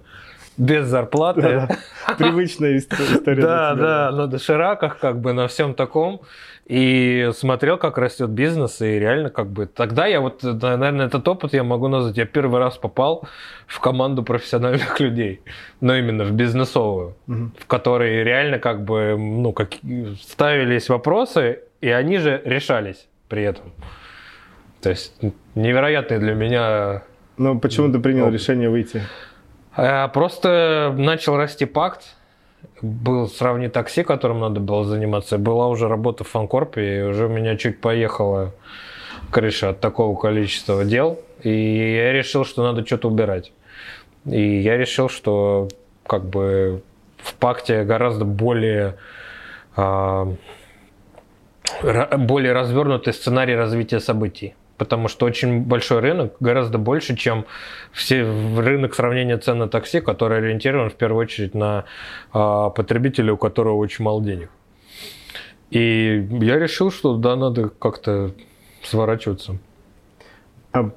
без зарплаты. Привычная история. Да, да, на дошираках, как бы на всем таком и смотрел, как растет бизнес, и реально как бы... Тогда я вот, наверное, этот опыт я могу назвать. Я первый раз попал в команду профессиональных людей, но именно в бизнесовую, в которой реально как бы, ну, как ставились вопросы, и они же решались при этом. То есть невероятный для меня... Ну, почему ты принял опыт. решение выйти? А, просто начал расти пакт, был сравни такси, которым надо было заниматься. Была уже работа в фанкорпе, и уже у меня чуть поехала крыша от такого количества дел. И я решил, что надо что-то убирать. И я решил, что как бы в пакте гораздо более а, более развернутый сценарий развития событий потому что очень большой рынок, гораздо больше, чем все рынок сравнения цен на такси, который ориентирован в первую очередь на а, потребителя, у которого очень мало денег. И я решил, что да, надо как-то сворачиваться. А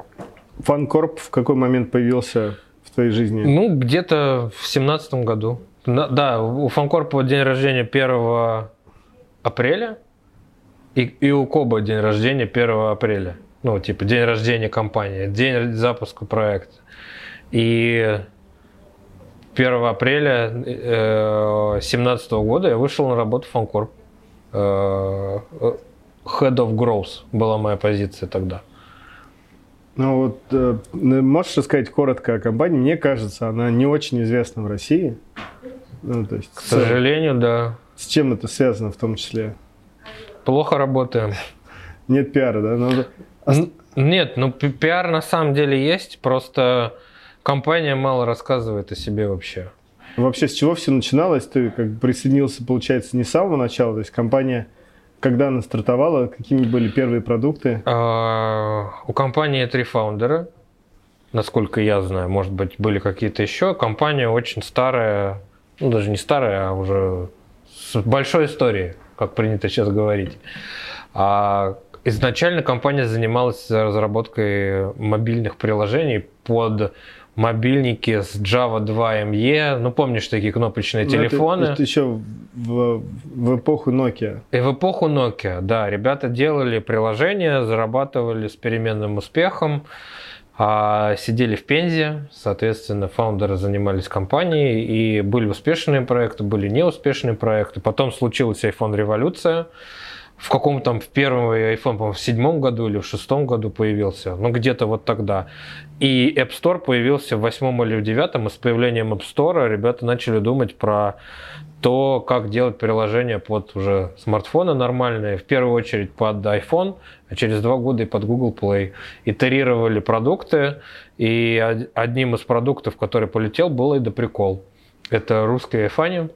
Фанкорп в какой момент появился в твоей жизни? Ну, где-то в семнадцатом году. Да, у Фанкорпа день рождения 1 апреля, и, и у Коба день рождения 1 апреля ну, типа день рождения компании, день запуска проекта. И 1 апреля 2017 э, года я вышел на работу в Фанкорп. Э, Head of Growth была моя позиция тогда. Ну вот, э, можешь рассказать коротко о компании? Мне кажется, она не очень известна в России. Ну, то есть, К сожалению, с, да. С чем это связано в том числе? Плохо работаем. Нет пиара, да? Но... Нет, ну пиар на самом деле есть, просто компания мало рассказывает о себе вообще. Вообще, с чего все начиналось? Ты как присоединился, получается, не с самого начала, то есть компания, когда она стартовала, какими были первые продукты? А, у компании три фаундера, насколько я знаю, может быть, были какие-то еще. Компания очень старая, ну даже не старая, а уже с большой историей, как принято сейчас говорить. А Изначально компания занималась разработкой мобильных приложений под мобильники с Java 2 ME. Ну, помнишь такие кнопочные Но ну, телефоны? Это, это еще в, в эпоху Nokia. И в эпоху Nokia, да. Ребята делали приложения, зарабатывали с переменным успехом. А сидели в Пензе, соответственно, фаундеры занимались компанией, и были успешные проекты, были неуспешные проекты. Потом случилась iPhone революция, в каком там в первом iPhone, по в седьмом году или в шестом году появился, ну где-то вот тогда. И App Store появился в восьмом или в девятом, и с появлением App Store ребята начали думать про то, как делать приложения под уже смартфоны нормальные, в первую очередь под iPhone, а через два года и под Google Play. Итерировали продукты, и одним из продуктов, который полетел, был и прикол. Это русское iPhone,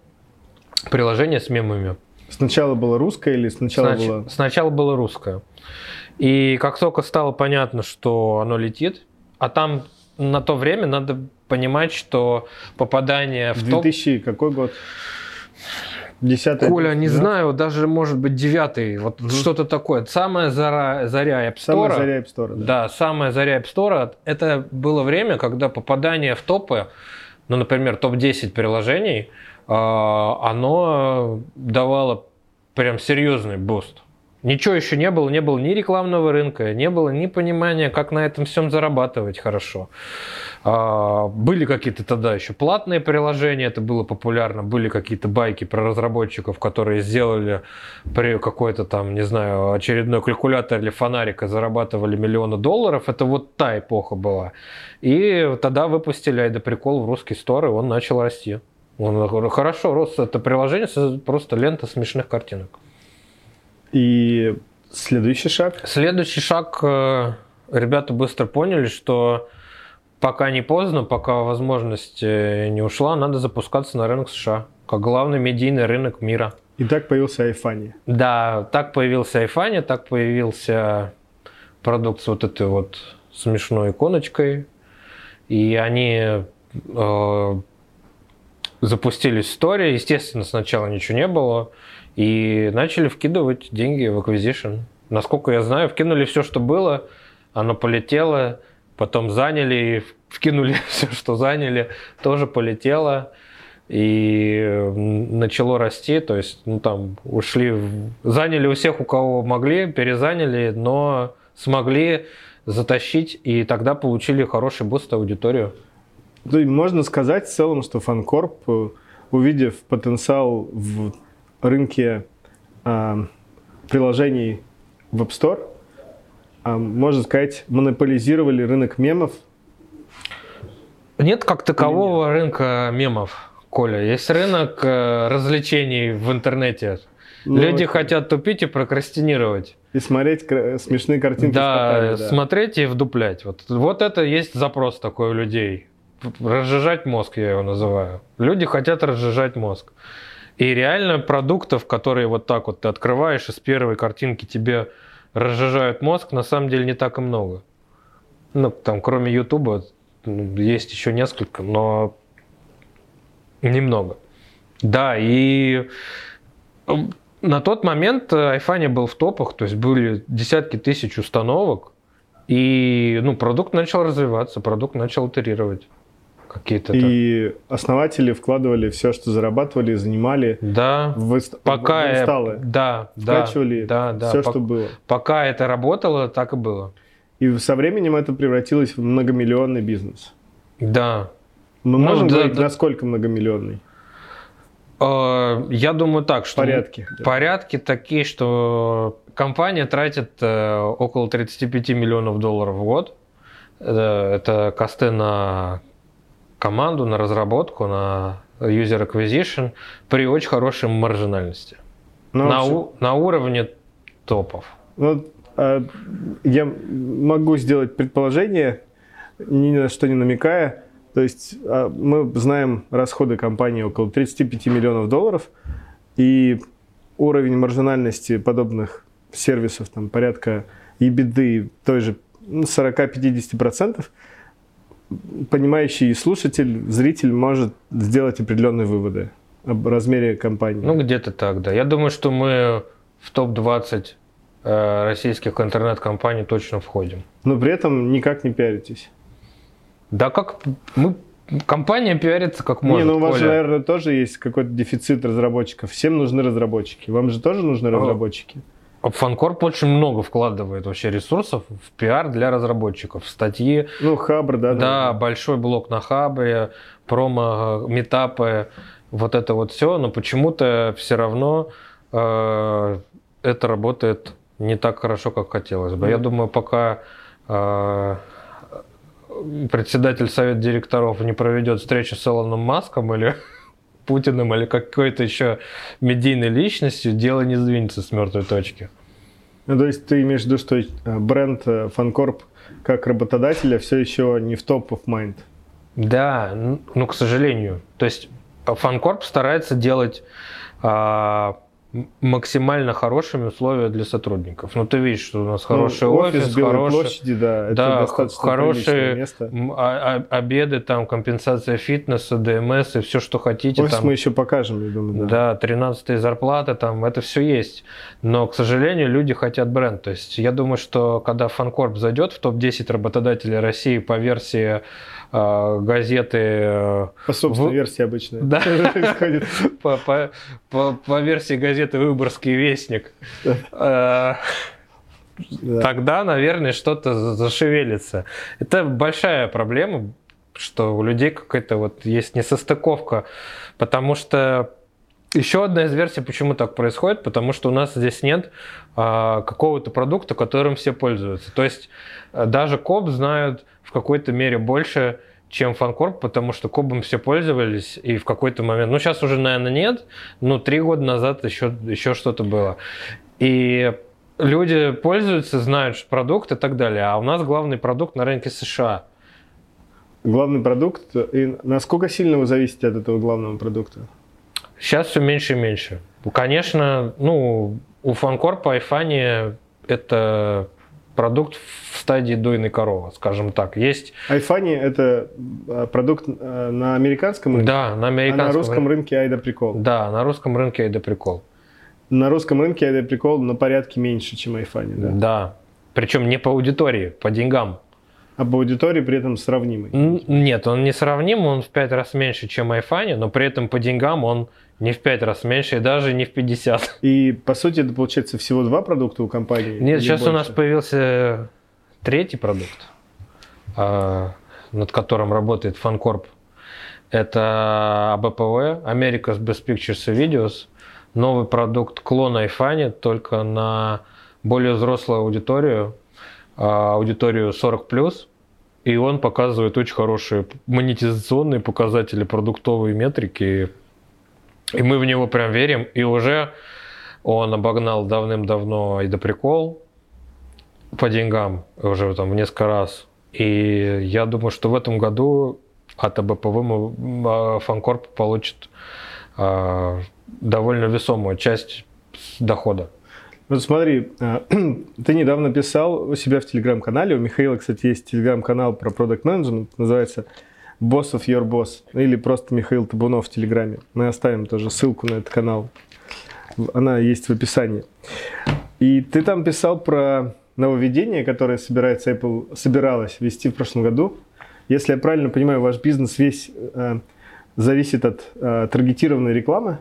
приложение с мемами. Сначала было русское или сначала Снач... было... Сначала было русское. И как только стало понятно, что оно летит, а там на то время надо понимать, что попадание в 2000 топ... какой год? Десятый. Коля, не да? знаю, даже может быть девятый, вот угу. что-то такое. Самая заря, заря App Store. Самая заря App Store, да. Да, самая заря App Store. Это было время, когда попадание в топы, ну, например, топ-10 приложений, а, оно давало прям серьезный буст. Ничего еще не было, не было ни рекламного рынка, не было ни понимания, как на этом всем зарабатывать хорошо. А, были какие-то тогда еще платные приложения, это было популярно, были какие-то байки про разработчиков, которые сделали при какой-то там, не знаю, очередной калькулятор или фонарик и зарабатывали миллионы долларов. Это вот та эпоха была. И тогда выпустили Айда прикол в русский стор, и он начал расти. Он хорошо рос. Это приложение просто лента смешных картинок. И следующий шаг? Следующий шаг. Э, ребята быстро поняли, что пока не поздно, пока возможность э, не ушла, надо запускаться на рынок США, как главный медийный рынок мира. И так появился iPhone. Да, так появился iPhone, так появился продукт с вот этой вот смешной иконочкой. И они э, запустились в истории. Естественно, сначала ничего не было. И начали вкидывать деньги в acquisition. Насколько я знаю, вкинули все, что было. Оно полетело потом заняли, вкинули все, что заняли, тоже полетело и начало расти, то есть, ну, там, ушли, заняли у всех, у кого могли, перезаняли, но смогли затащить, и тогда получили хороший буст аудиторию. Ну, можно сказать в целом, что FunCorp, э, увидев потенциал в рынке э, приложений в App Store, а, можно сказать, монополизировали рынок мемов? Нет как такового нет? рынка мемов, Коля. Есть рынок э, развлечений в интернете. Ну, Люди это... хотят тупить и прокрастинировать. И смотреть смешные картинки. Да, котами, да, смотреть и вдуплять. Вот, вот это есть запрос такой у людей. Разжижать мозг, я его называю. Люди хотят разжижать мозг. И реально продуктов, которые вот так вот ты открываешь, и с первой картинки тебе разжижают мозг, на самом деле не так и много. Ну, там, кроме Ютуба, ну, есть еще несколько, но немного. Да, и на тот момент iPhone был в топах, то есть были десятки тысяч установок, и ну, продукт начал развиваться, продукт начал итерировать какие-то. И основатели вкладывали все, что зарабатывали, занимали. Да. В, пока в инсталлы. Да, Вкачивали да, да, все, по, что было. Пока это работало, так и было. И со временем это превратилось в многомиллионный бизнес. Да. Мы ну, можем да, говорить, да. насколько многомиллионный? А, я думаю так, что порядки, да. порядки такие, что компания тратит э, около 35 миллионов долларов в год. Э, это косты на команду на разработку, на user acquisition при очень хорошей маржинальности. Ну, на, у, на уровне топов. Ну, а, я могу сделать предположение, ни на что не намекая. То есть а, мы знаем расходы компании около 35 миллионов долларов, и уровень маржинальности подобных сервисов там порядка и беды той же 40-50%. Понимающий слушатель, зритель может сделать определенные выводы об размере компании. Ну, где-то так, да. Я думаю, что мы в топ-20 э, российских интернет-компаний точно входим. Но при этом никак не пиаритесь. Да как мы Компания пиарится как может. Не, ну у вас же, наверное, тоже есть какой-то дефицит разработчиков. Всем нужны разработчики. Вам же тоже нужны разработчики. Фанкорп очень много вкладывает вообще ресурсов в пиар для разработчиков, статьи. Ну, Хабр, да. Да, да, большой блок на Хабре, промо, метапы, вот это вот все, но почему-то все равно э, это работает не так хорошо, как хотелось бы. Mm. Я думаю, пока э, председатель совет директоров не проведет встречу с Элоном Маском или Путиным или какой-то еще медийной личностью, дело не сдвинется с мертвой точки. Ну, то есть ты имеешь в виду, что э, бренд Фанкорп как работодателя все еще не в топ of mind? Да, ну, к сожалению. То есть Фанкорп старается делать а, максимально хорошими условия для сотрудников. Ну, ты видишь, что у нас хороший ну, офис, офис хороший, площади, да, это да, хорошие место. А, а, обеды, там, компенсация фитнеса, ДМС и все, что хотите. Офис там, мы еще покажем, я думаю. Да, да 13 зарплаты, там, это все есть. Но, к сожалению, люди хотят бренд. То есть, я думаю, что когда Фанкорп зайдет в топ-10 работодателей России по версии газеты... Э, по собственной в... версии обычно. Да, по, по, по, по версии газеты «Выборгский вестник». Э, тогда, наверное, что-то зашевелится. Это большая проблема, что у людей какая-то вот есть несостыковка, потому что еще одна из версий, почему так происходит, потому что у нас здесь нет а, какого-то продукта, которым все пользуются. То есть э, даже КОП знают в какой-то мере больше, чем Фанкорп, потому что Кобом все пользовались, и в какой-то момент, ну сейчас уже, наверное, нет, но три года назад еще, еще что-то было. И люди пользуются, знают продукт и так далее, а у нас главный продукт на рынке США. Главный продукт, и насколько сильно вы зависите от этого главного продукта? Сейчас все меньше и меньше. Конечно, ну, у Фанкорпа Айфани это продукт в стадии дойной коровы, скажем так. Есть... Айфани – это а, продукт а, на американском рынке? Да, на американском. А на русском рынке Айда Прикол? Да, на русском рынке Айда Прикол. На русском рынке Айда Прикол на порядке меньше, чем Айфани, да? Да, причем не по аудитории, по деньгам. А по аудитории при этом сравнимый? Нет, он не сравним, он в пять раз меньше, чем Айфани, но при этом по деньгам он не в 5 раз меньше, и даже не в 50. И, по сути, это получается всего два продукта у компании? Нет, сейчас больше? у нас появился третий продукт, а, над которым работает Фанкорп. Это АБПВ, America's Best Pictures and Videos. Новый продукт клон Айфани, только на более взрослую аудиторию, а, аудиторию 40+. И он показывает очень хорошие монетизационные показатели, продуктовые метрики, и мы в него прям верим. И уже он обогнал давным-давно и до прикол по деньгам уже там в несколько раз. И я думаю, что в этом году от АБПВ а, Фанкорп получит а, довольно весомую часть дохода. Вот смотри, а, ты недавно писал у себя в телеграм-канале, у Михаила, кстати, есть телеграм-канал про продукт менеджмент называется Boss of Your Boss, или просто Михаил Табунов в Телеграме. Мы оставим тоже ссылку на этот канал. Она есть в описании. И ты там писал про нововведение, которое собирается Apple, собиралась вести в прошлом году. Если я правильно понимаю, ваш бизнес весь э, зависит от э, таргетированной рекламы.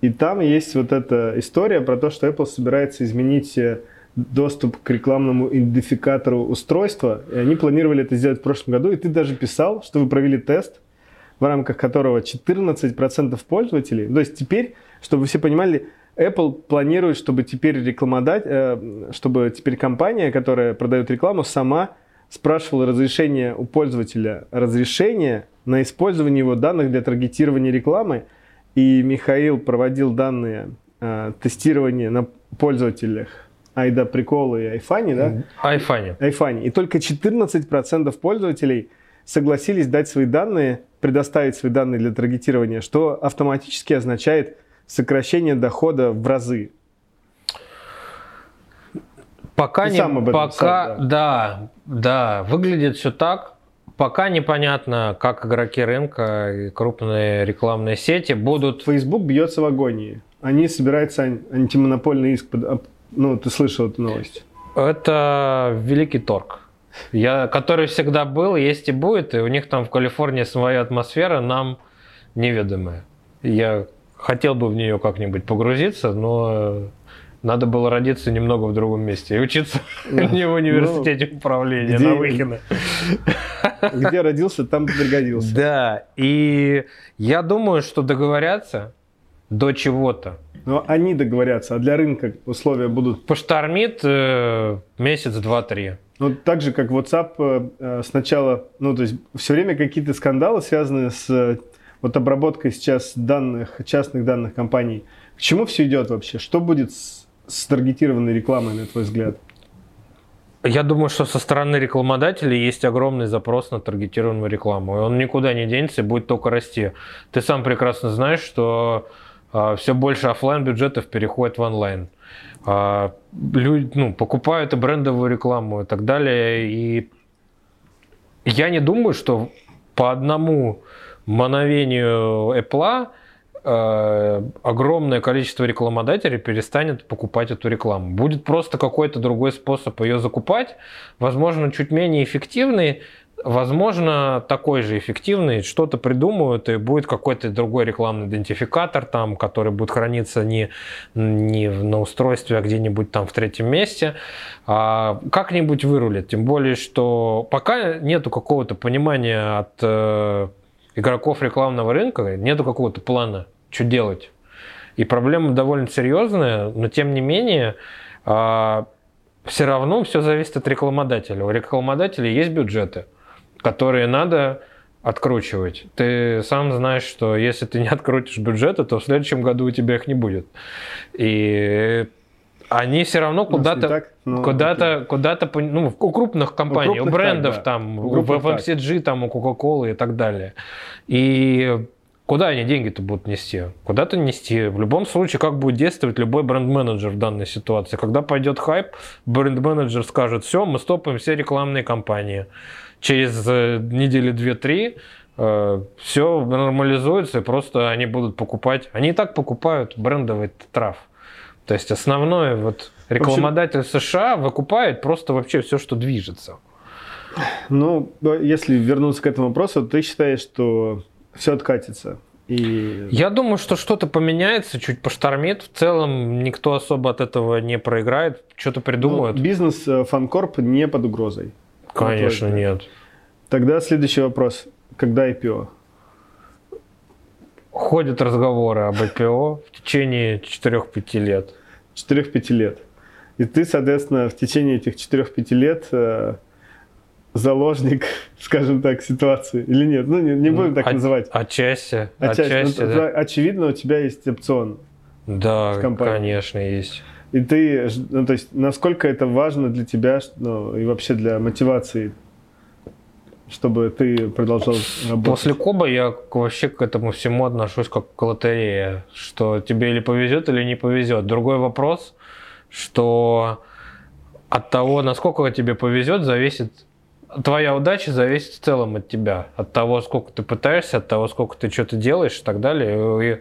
И там есть вот эта история про то, что Apple собирается изменить э, доступ к рекламному идентификатору устройства. И они планировали это сделать в прошлом году. И ты даже писал, что вы провели тест, в рамках которого 14% пользователей. То есть теперь, чтобы все понимали, Apple планирует, чтобы теперь рекламодать, э, чтобы теперь компания, которая продает рекламу, сама спрашивала разрешение у пользователя, разрешение на использование его данных для таргетирования рекламы. И Михаил проводил данные э, тестирования на пользователях айда приколы и айфани, да? Айфани. Айфани. И только 14% пользователей согласились дать свои данные, предоставить свои данные для таргетирования, что автоматически означает сокращение дохода в разы. Пока Ты не, сам об этом пока, писал, да. да, да, выглядит все так. Пока непонятно, как игроки рынка и крупные рекламные сети будут. Facebook бьется в агонии. Они собираются антимонопольный иск ну, ты слышал эту новость? Это великий торг. Я, который всегда был, есть и будет, и у них там в Калифорнии своя атмосфера, нам неведомая. Я хотел бы в нее как-нибудь погрузиться, но Надо было родиться немного в другом месте и учиться не в университете управления где- на Выхино. Где родился, там пригодился. Да, и я думаю, что договорятся до чего-то. Но они договорятся, а для рынка условия будут Поштормит э, месяц, два, три. Ну, так же, как WhatsApp э, э, сначала, ну, то есть все время какие-то скандалы, связанные с э, вот обработкой сейчас данных, частных данных компаний. К чему все идет вообще? Что будет с, с таргетированной рекламой, на твой взгляд? Я думаю, что со стороны рекламодателей есть огромный запрос на таргетированную рекламу. И он никуда не денется и будет только расти. Ты сам прекрасно знаешь, что все больше оффлайн бюджетов переходит в онлайн. А, люди ну, покупают и брендовую рекламу и так далее. И я не думаю, что по одному мановению Apple э, огромное количество рекламодателей перестанет покупать эту рекламу. Будет просто какой-то другой способ ее закупать, возможно, чуть менее эффективный, возможно, такой же эффективный, что-то придумают, и будет какой-то другой рекламный идентификатор, там, который будет храниться не, не на устройстве, а где-нибудь там в третьем месте. А как-нибудь вырулит. Тем более, что пока нету какого-то понимания от э, игроков рекламного рынка, нету какого-то плана, что делать. И проблема довольно серьезная, но тем не менее, э, все равно все зависит от рекламодателя. У рекламодателей есть бюджеты которые надо откручивать. Ты сам знаешь, что если ты не открутишь бюджеты, то в следующем году у тебя их не будет. И они все равно куда-то, так, ну, куда-то, куда-то, пон- ну, у крупных компаний, у, крупных брендов так, да. там, У у так. FMCG, там, у Coca-Cola и так далее. И куда они деньги-то будут нести? Куда-то нести. В любом случае, как будет действовать любой бренд-менеджер в данной ситуации? Когда пойдет хайп, бренд-менеджер скажет, все, мы стопаем все рекламные кампании. Через э, недели 2-3 все нормализуется, и просто они будут покупать. Они и так покупают брендовый трав. То есть основной вот рекламодатель США выкупает просто вообще все, что движется. Ну, если вернуться к этому вопросу, ты считаешь, что все откатится? И... Я думаю, что что-то поменяется, чуть поштормит. В целом никто особо от этого не проиграет, что-то Ну, придумают. бизнес э, Фанкорп не под угрозой. Конечно, взгляд. нет. Тогда следующий вопрос. Когда IPO? Ходят разговоры об IPO в течение 4-5 лет. 4-5 лет. И ты, соответственно, в течение этих 4-5 лет э, заложник, скажем так, ситуации. Или нет? Ну, не, не будем так От- называть. Отчасти. Отчасти. Отчасти, Ну, да. да, Очевидно, у тебя есть опцион. Да, конечно, есть. И ты, ну, то есть, насколько это важно для тебя, ну, и вообще для мотивации, чтобы ты продолжал работать? После Коба я вообще к этому всему отношусь как к лотерее, что тебе или повезет, или не повезет. Другой вопрос, что от того, насколько тебе повезет, зависит твоя удача зависит в целом от тебя, от того, сколько ты пытаешься, от того, сколько ты что-то делаешь и так далее. И,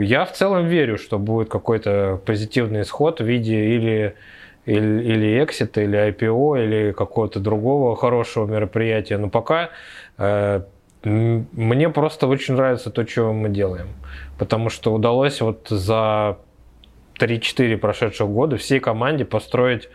я в целом верю, что будет какой-то позитивный исход в виде или или, или эксита, или IPO, или какого-то другого хорошего мероприятия. Но пока э, мне просто очень нравится то, что мы делаем. Потому что удалось вот за 3-4 прошедших года всей команде построить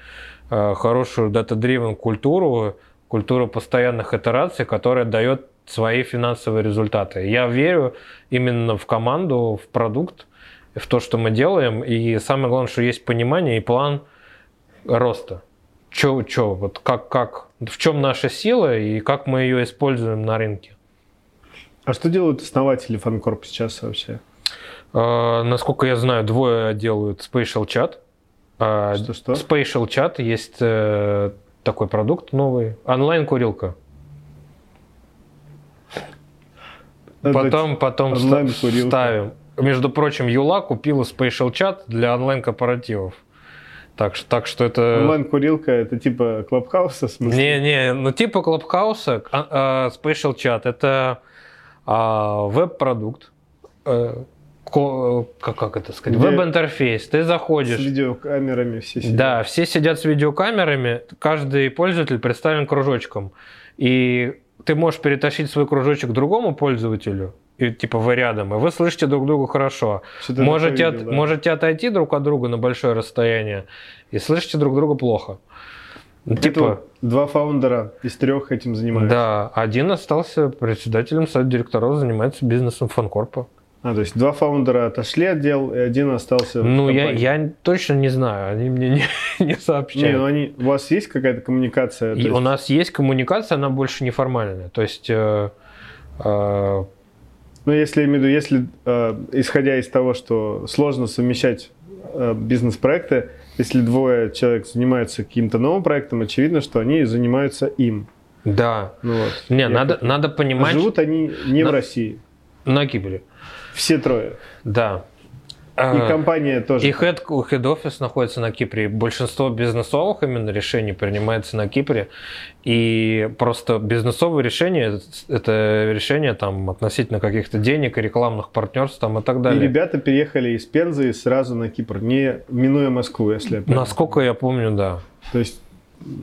э, хорошую дата-дривен культуру, культуру постоянных итераций, которая дает свои финансовые результаты. Я верю именно в команду, в продукт, в то, что мы делаем. И самое главное, что есть понимание и план роста. Чё, чё, вот как, как, в чем наша сила и как мы ее используем на рынке. А что делают основатели Фанкорп сейчас вообще? Э, насколько я знаю, двое делают Spatial Chat. А Что-что? Spatial Chat есть э, такой продукт новый. Онлайн-курилка. Это Потом, потом ставим. Между прочим, Юла купила Spatial Chat для онлайн-корпоративов. Так что, так что это... Онлайн-курилка это типа Clubhouse а? Не-не, ну типа Clubhouse а, а, а, Spatial Chat это а, веб-продукт. э, ко- как, как это сказать? Где Веб-интерфейс. Ты С заходишь. видеокамерами все сидят. Да, все сидят с видеокамерами, каждый пользователь представлен кружочком. И ты можешь перетащить свой кружочек к другому пользователю, и, типа вы рядом, и вы слышите друг друга хорошо. Что-то Можете, такое от- видел, да. можете отойти друг от друга на большое расстояние и слышите друг друга плохо. Это Типа, вот два фаундера из трех этим занимаются. да, один остался председателем совета директоров, занимается бизнесом фанкорпа. А, то есть два фаундера отошли от дел, и один остался в Ну, я, компании. я точно не знаю, они мне не, не Не, сообщают. ну они, у вас есть какая-то коммуникация? И есть- у нас есть коммуникация, она больше неформальная. То есть э, э, Ну, если я имею в виду, если, э, исходя из того, что сложно совмещать э, бизнес-проекты, если двое человек занимаются каким-то новым проектом, очевидно, что они занимаются им. да. Ну, вот. Не, Я надо, как- надо А понимать, живут они не в На- России. на Кипре. Все трое. Да. И Э, компания тоже. И head, head офис находится на Кипре. Большинство бизнесовых именно решений принимается на Кипре. И просто бизнесовые решения – это решения там, относительно каких-то денег и рекламных партнерств там, и так И далее. ребята переехали из Пензы сразу на Кипр, не минуя Москву, если я правильно Насколько я помню, да. То есть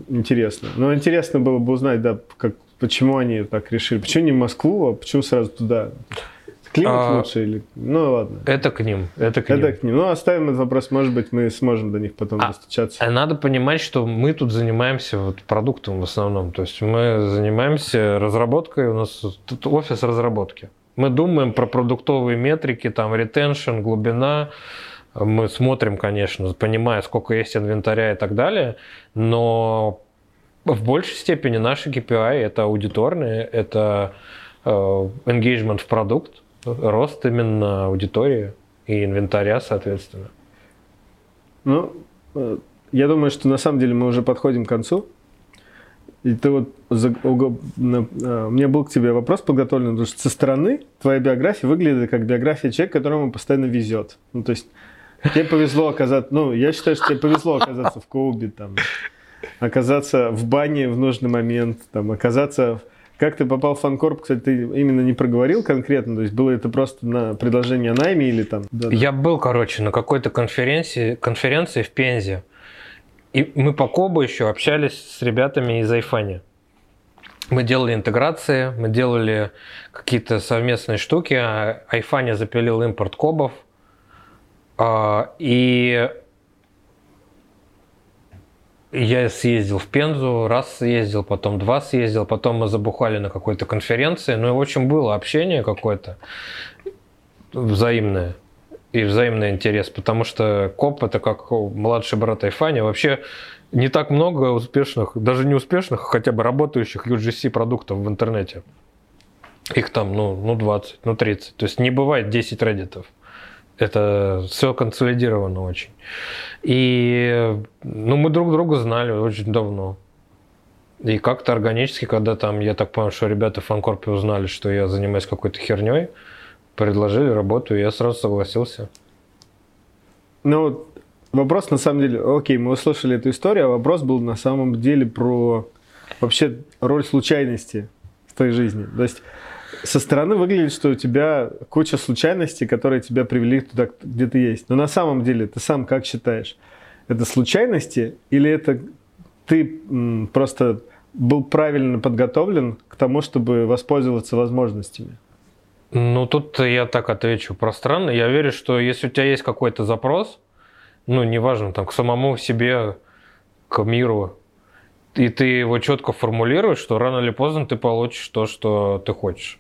интересно. Но интересно было бы узнать, да, как, почему они так решили. Почему не Москву, а почему сразу туда? Климат А, лучше или... Ну ладно. Это к ним. Это к ним. Это к ним. Ну, оставим этот вопрос. Может быть, мы сможем до них потом А, достучаться. А Надо понимать, что мы тут занимаемся вот продуктом в основном. То есть мы занимаемся разработкой, у нас тут офис разработки. Мы думаем про продуктовые метрики, там ретеншн, глубина. Мы смотрим, конечно, понимая, сколько есть инвентаря и так далее, но в большей степени наши KPI это аудиторные, это э, engagement в продукт, рост именно аудитории и инвентаря, соответственно. Ну, э, я думаю, что на самом деле мы уже подходим к концу. И ты вот... за- э, У меня был к тебе вопрос подготовлен, потому что со стороны твоя биография выглядит как биография человека, которому постоянно везет. Ну, то есть тебе повезло оказаться... Ну, я считаю, что тебе повезло оказаться в Коубе, там, оказаться в бане в нужный момент, там, оказаться... Как ты попал в фанкорп, кстати, ты именно не проговорил конкретно, то есть было это просто на предложение о найме или там... Да, Я был, короче, на какой-то конференции, конференции в Пензе. И мы по Кобу еще общались с ребятами из Айфани. Мы делали интеграции, мы делали какие-то совместные штуки. Айфани запилил импорт кобов. А, И я съездил в Пензу, раз съездил, потом два съездил, потом мы забухали на какой-то конференции. Ну и, в общем, было общение какое-то взаимное и взаимный интерес, потому что коп это как младший брат Айфани. Вообще не так много успешных, даже не успешных, а хотя бы работающих UGC продуктов в интернете. Их там, ну, ну 20, ну 30. То есть не бывает 10 реддитов. Это все консолидировано очень. И ну, мы друг друга знали очень давно. И как-то органически, когда там, я так понял, что ребята в фанкорпе узнали, что я занимаюсь какой-то херней, предложили работу, и я сразу согласился. Ну, вопрос на самом деле, окей, мы услышали эту историю, а вопрос был на самом деле про вообще роль случайности в твоей жизни. То есть со стороны выглядит, что у тебя куча случайностей, которые тебя привели туда, где ты есть. Но на самом деле ты сам как считаешь? Это случайности или это ты м, просто был правильно подготовлен к тому, чтобы воспользоваться возможностями? Ну, тут я так отвечу пространно. Я верю, что если у тебя есть какой-то запрос, ну, неважно, там, к самому себе, к миру, и ты его четко формулируешь, что рано или поздно ты получишь то, что ты хочешь.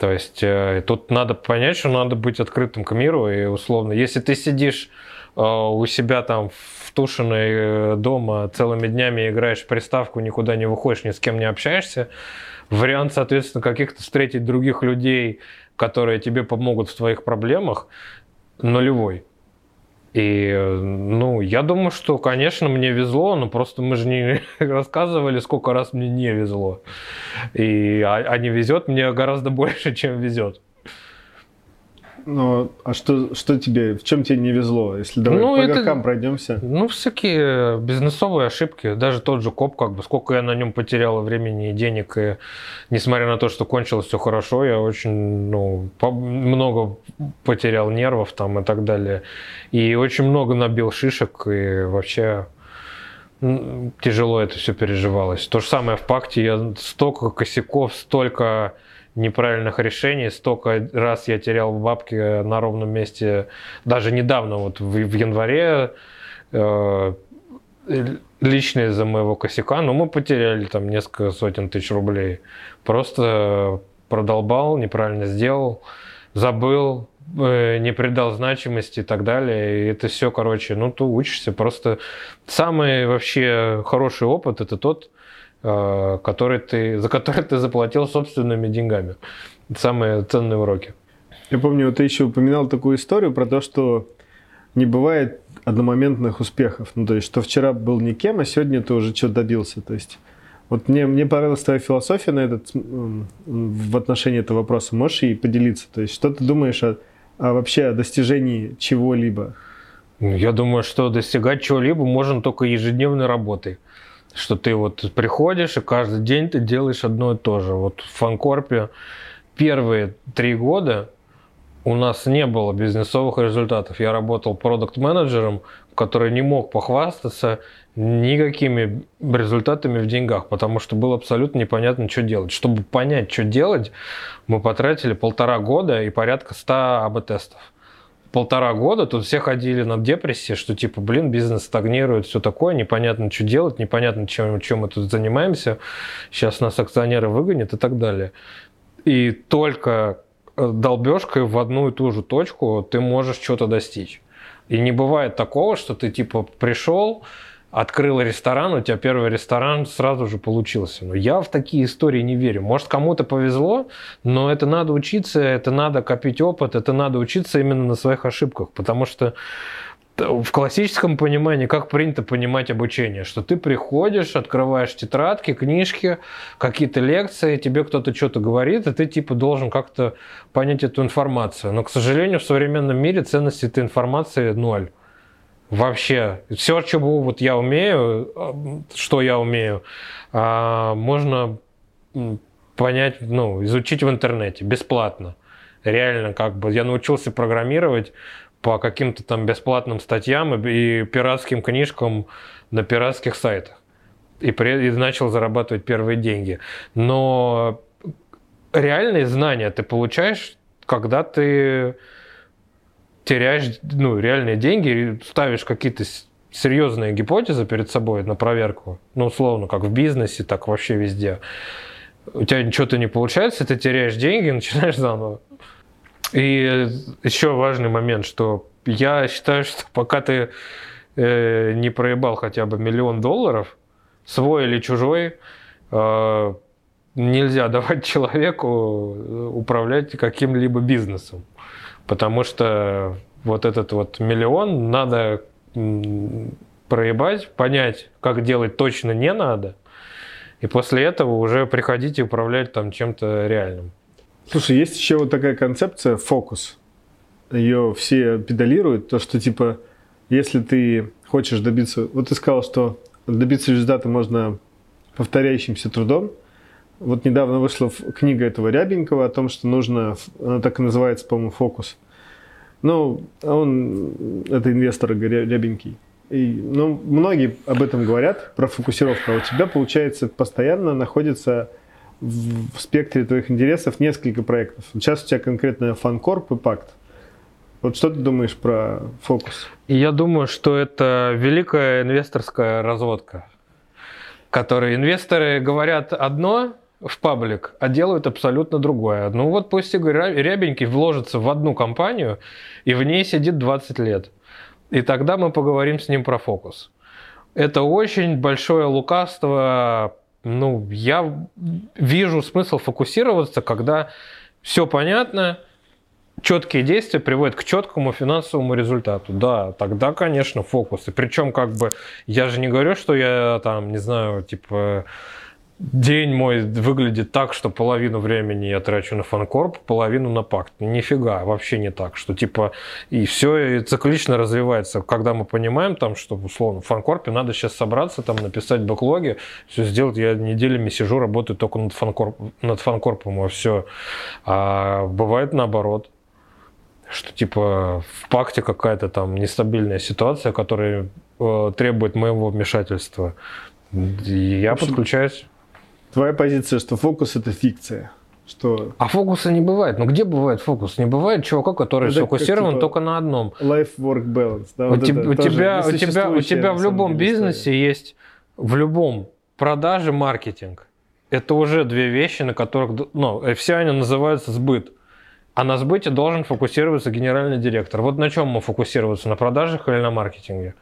То есть э, тут надо понять, что надо быть открытым к миру, и условно, если ты сидишь э, у себя там в тушиной э, дома целыми днями играешь в приставку, никуда не выходишь, ни с кем не общаешься, вариант, соответственно, каких-то встретить других людей, которые тебе помогут в твоих проблемах, нулевой. И, ну, я думаю, что, конечно, мне везло, но просто мы же не рассказывали, сколько раз мне не везло. И, а, а не везет мне гораздо больше, чем везет. Ну, а что, что тебе, в чем тебе не везло? Если давай Ну, по это- горкам пройдемся. Ну, всякие бизнесовые ошибки. Даже тот же коп, как бы, сколько я на нем потерял времени и денег. И несмотря на то, что кончилось все хорошо, я очень, ну, по- много потерял нервов там и так далее. И очень много набил шишек. И вообще тяжело это все переживалось. То же самое в пакте. Я столько косяков, столько неправильных решений, столько раз я терял бабки на ровном месте, даже недавно, вот в, в январе, э, лично из-за моего косяка, но мы потеряли там несколько сотен тысяч рублей. Просто продолбал, неправильно сделал, забыл, э, не придал значимости и так далее. И это все, короче, ну, ты учишься. Просто самый вообще хороший опыт – это тот, который ты, за который ты заплатил собственными деньгами. Самые ценные уроки. Я помню, вот ты еще упоминал такую историю про то, что не бывает одномоментных успехов. Ну, то есть, что вчера был никем, а сегодня ты уже что-то добился. То есть, вот мне, мне понравилась твоя философия на этот, в отношении этого вопроса. Можешь и поделиться? То есть, что ты думаешь о, о вообще о достижении чего-либо? Ну, я думаю, что достигать чего-либо можно только ежедневной работой. Что ты вот приходишь, и каждый день ты делаешь одно и то же. Вот в Фанкорпе первые три года у нас не было бизнесовых результатов. Я работал продукт-менеджером, который не мог похвастаться никакими результатами в деньгах, потому что было абсолютно непонятно, что делать. Чтобы понять, что делать, мы потратили полтора года и порядка 100 АБ-тестов. Полтора года тут все ходили на депрессии, что типа, блин, бизнес стагнирует, все такое, непонятно, что делать, непонятно, чем, чем мы тут занимаемся, сейчас нас акционеры выгонят и так далее. И только долбежкой в одну и ту же точку ты можешь что-то достичь. И не бывает такого, что ты типа пришел, открыл ресторан, у тебя первый ресторан сразу же получился. Но я в такие истории не верю. Может, кому-то повезло, но это надо учиться, это надо копить опыт, это надо учиться именно на своих ошибках, потому что в классическом понимании, как принято понимать обучение, что ты приходишь, открываешь тетрадки, книжки, какие-то лекции, тебе кто-то что-то говорит, и ты типа должен как-то понять эту информацию. Но, к сожалению, в современном мире ценность этой информации ноль. Вообще. Все, чего вот я умею, что я умею, а, можно понять, ну, изучить в интернете бесплатно. Реально, как бы я научился программировать по каким-то там бесплатным статьям и, пиратским книжкам на пиратских сайтах. И, при, и начал зарабатывать первые деньги. Но реальные знания ты получаешь, когда ты теряешь ну, реальные деньги, ставишь какие-то серьезные гипотезы перед собой на проверку, ну, условно, как в бизнесе, так вообще везде. У тебя ничего-то не получается, ты теряешь деньги, начинаешь заново. И еще важный момент, что я считаю, что пока ты э, не проебал хотя бы миллион долларов, свой или чужой, э, нельзя давать человеку э, управлять каким-либо бизнесом. Потому что вот этот вот миллион надо проебать, понять, как делать точно не надо, и после этого уже приходить и управлять там чем-то реальным. Слушай, есть еще вот такая концепция фокус. Ее все педалируют, то что типа, если ты хочешь добиться, вот ты сказал, что добиться результата можно повторяющимся трудом. Вот недавно вышла книга этого Рябенького о том, что нужно, она так и называется, по-моему, фокус. Ну, он, это инвестор Рябенький. И, ну, многие об этом говорят, про фокусировку. А у тебя, получается, постоянно находится в спектре твоих интересов несколько проектов. Сейчас у тебя конкретно фанкорп и пакт. Вот что ты думаешь про фокус? Я думаю, что это великая инвесторская разводка, которой инвесторы говорят одно в паблик, а делают абсолютно другое. Ну вот пусть Игорь Рябенький вложится в одну компанию, и в ней сидит 20 лет. И тогда мы поговорим с ним про фокус. Это очень большое лукавство ну, я вижу смысл фокусироваться, когда все понятно, четкие действия приводят к четкому финансовому результату. Да, тогда, конечно, фокус. И причем, как бы, я же не говорю, что я там, не знаю, типа, день мой выглядит так, что половину времени я трачу на фанкорп, половину на пакт. Нифига, вообще не так, что типа и все и циклично развивается. Когда мы понимаем там, что условно в фанкорпе надо сейчас собраться, там написать бэклоги, все сделать, я неделями сижу, работаю только над, фанкорп, над фанкорпом, а все. А бывает наоборот что типа в пакте какая-то там нестабильная ситуация, которая э, требует моего вмешательства. И я общем, подключаюсь твоя позиция, что фокус это фикция, Что? А фокуса не бывает. Ну где бывает фокус? Не бывает чувака, который Это как, сфокусирован типа, только на одном. Life-work balance. Да, У, вот у тебя, у, тебя, у тебя в любом деле, история. бизнесе есть, в любом продаже маркетинг. Это уже две вещи, на которых, ну, э, все они называются сбыт. А на сбыте должен фокусироваться генеральный директор. Вот на чем мы фокусироваться, на продажах или на маркетинге?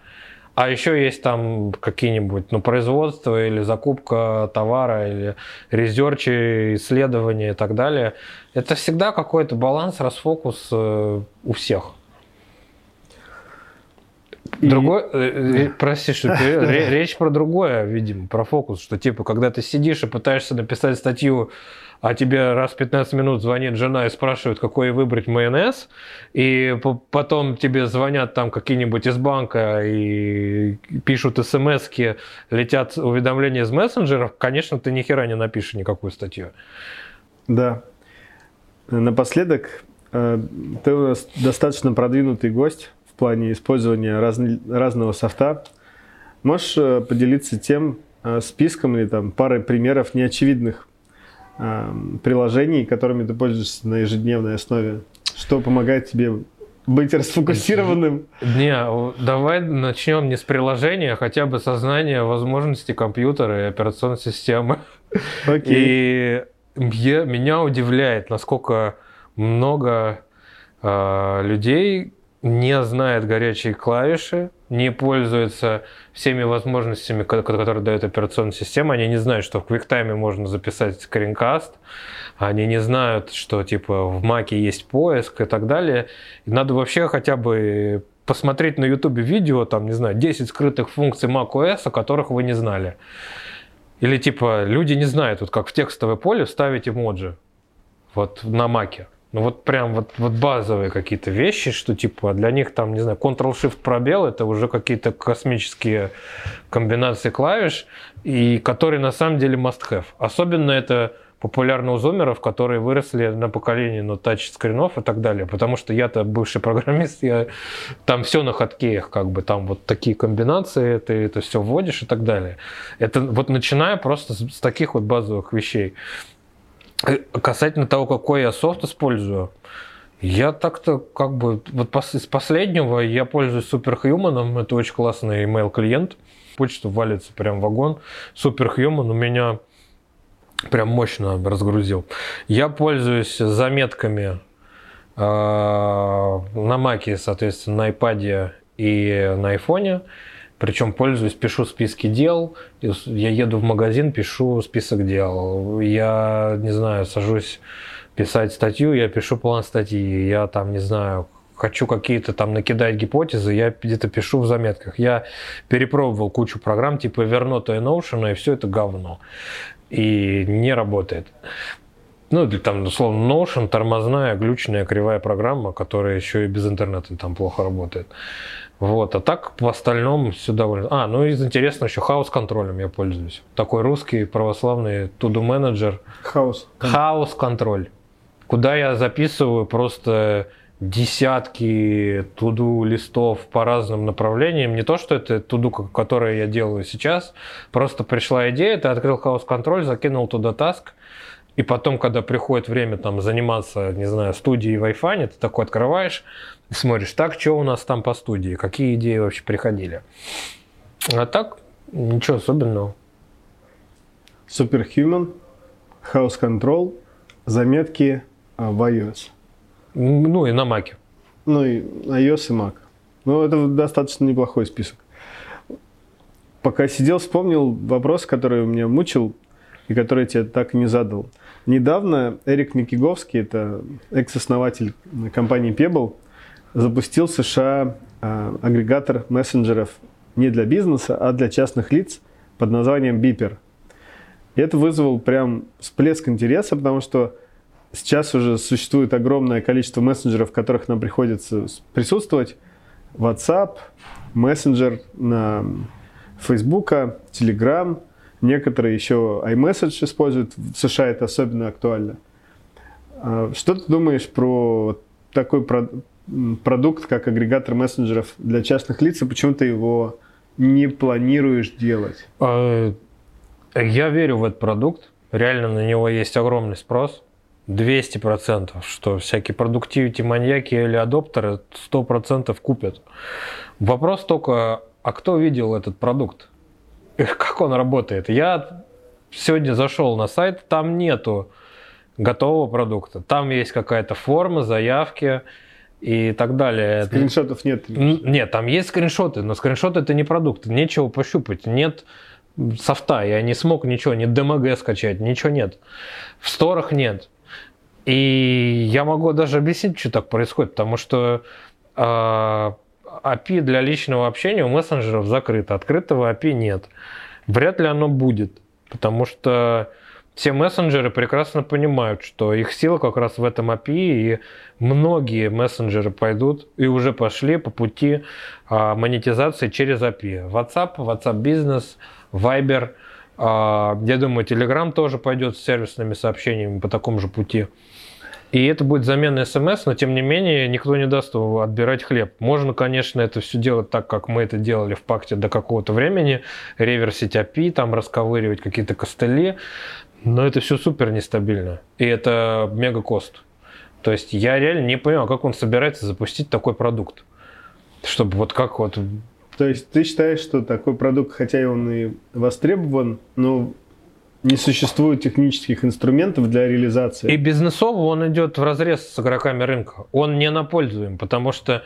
А еще есть там какие-нибудь, ну, производство или закупка товара, или резерчи, исследования и так далее. Это всегда какой-то баланс, расфокус э, у всех. И- Другой, э, э, прости, что речь про другое, видимо, про фокус, что типа, когда ты сидишь и пытаешься написать статью, а тебе раз в 15 минут звонит жена и спрашивает, какой выбрать майонез, и по- потом тебе звонят там какие-нибудь из банка и пишут смс летят уведомления из мессенджеров, конечно, ты ни хера не напишешь никакую статью. Да. Напоследок, э, ты у нас достаточно продвинутый гость в плане использования разн- разного софта. Можешь э, поделиться тем э, списком или там парой примеров неочевидных приложений, которыми ты пользуешься на ежедневной основе? Что помогает тебе быть расфокусированным? Не, давай начнем не с приложения, а хотя бы со знания возможностей компьютера и операционной системы. Окей. И меня удивляет, насколько много э, людей не знает горячие клавиши, не пользуются всеми возможностями, ко- которые дает операционная система. Они не знают, что в QuickTime можно записать скринкаст, они не знают, что типа в Маке есть поиск и так далее. И надо вообще хотя бы посмотреть на YouTube видео, там, не знаю, 10 скрытых функций macOS, о которых вы не знали. Или типа люди не знают, вот как в текстовое поле вставить эмоджи вот на маке. Ну вот прям вот, вот базовые какие-то вещи, что типа для них там, не знаю, Ctrl-Shift пробел, это уже какие-то космические комбинации клавиш, и которые на самом деле must-have. Особенно это популярно у зумеров, которые выросли на поколении ну, тач-скринов и так далее. Потому что я-то бывший программист, я там все на хаткеях, как бы там вот такие комбинации, ты это все вводишь и так далее. Это вот начиная просто с, с таких вот базовых вещей. Э, Касательно того, какой я софт использую, я так-то как бы вот из последнего я пользуюсь Superhuman, это очень классный email клиент, почта валится прям вагон. Superhuman у меня прям мощно разгрузил. Я пользуюсь заметками э, на Маке, соответственно, на iPad и на айфоне. Причем пользуюсь, пишу списки дел. Я еду в магазин, пишу список дел. Я, не знаю, сажусь писать статью, я пишу план статьи. Я там, не знаю, хочу какие-то там накидать гипотезы, я где-то пишу в заметках. Я перепробовал кучу программ типа Evernote и Notion, и все это говно. И не работает. Ну, или там, условно, Notion, тормозная, глючная, кривая программа, которая еще и без интернета там плохо работает. Вот, а так в остальном все довольно... А, ну из интересного еще хаос-контролем я пользуюсь. Такой русский православный to-do менеджер. Хаос. Хаос-контроль. Куда я записываю просто десятки туду листов по разным направлениям. Не то, что это туду, которое я делаю сейчас. Просто пришла идея, ты открыл хаос-контроль, закинул туда таск, и потом, когда приходит время там заниматься, не знаю, студией Wi-Fi, ты такой открываешь и смотришь, так, что у нас там по студии, какие идеи вообще приходили. А так, ничего особенного. Superhuman, House Control, заметки а, в iOS. Ну и на маке. Ну и iOS и Mac. Ну, это достаточно неплохой список. Пока сидел, вспомнил вопрос, который меня мучил и который я тебе так и не задал. Недавно Эрик Микиговский, это экс-основатель компании Pebble, запустил в США а, агрегатор мессенджеров не для бизнеса, а для частных лиц под названием Beeper. И это вызвал прям всплеск интереса, потому что сейчас уже существует огромное количество мессенджеров, в которых нам приходится присутствовать. WhatsApp, мессенджер на Facebook, Telegram, некоторые еще iMessage используют. В США это особенно актуально. А Что ты думаешь про такой про- продукт, как агрегатор мессенджеров для частных лиц, и почему ты его не планируешь делать? Э, Я верю в этот продукт. Реально на него есть огромный спрос. 200%, что всякие продуктивити маньяки или адоптеры 100% купят. Вопрос только, а кто видел этот продукт? Как он работает? Я сегодня зашел на сайт, там нету готового продукта. Там есть какая-то форма, заявки и так далее. Скриншотов нет? Нет, там есть скриншоты, но скриншоты это не продукт, нечего пощупать, нет софта, я не смог ничего, ни DMG скачать, ничего нет. В сторах нет. И я могу даже объяснить, что так происходит, потому что э, API для личного общения у мессенджеров закрыто, открытого API нет. Вряд ли оно будет, потому что все мессенджеры прекрасно понимают, что их сила как раз в этом API, и многие мессенджеры пойдут и уже пошли по пути а, монетизации через API. WhatsApp, WhatsApp Business, Viber, а, я думаю, Telegram тоже пойдет с сервисными сообщениями по такому же пути. И это будет замена смс, но тем не менее никто не даст отбирать хлеб. Можно, конечно, это все делать так, как мы это делали в пакте до какого-то времени, реверсить API, там расковыривать какие-то костыли, но это все супер нестабильно. И это мега кост. То есть я реально не понимаю, как он собирается запустить такой продукт. Чтобы вот как вот... То есть ты считаешь, что такой продукт, хотя и он и востребован, но не существует технических инструментов для реализации. И бизнесово он идет в разрез с игроками рынка. Он не на пользу им, потому что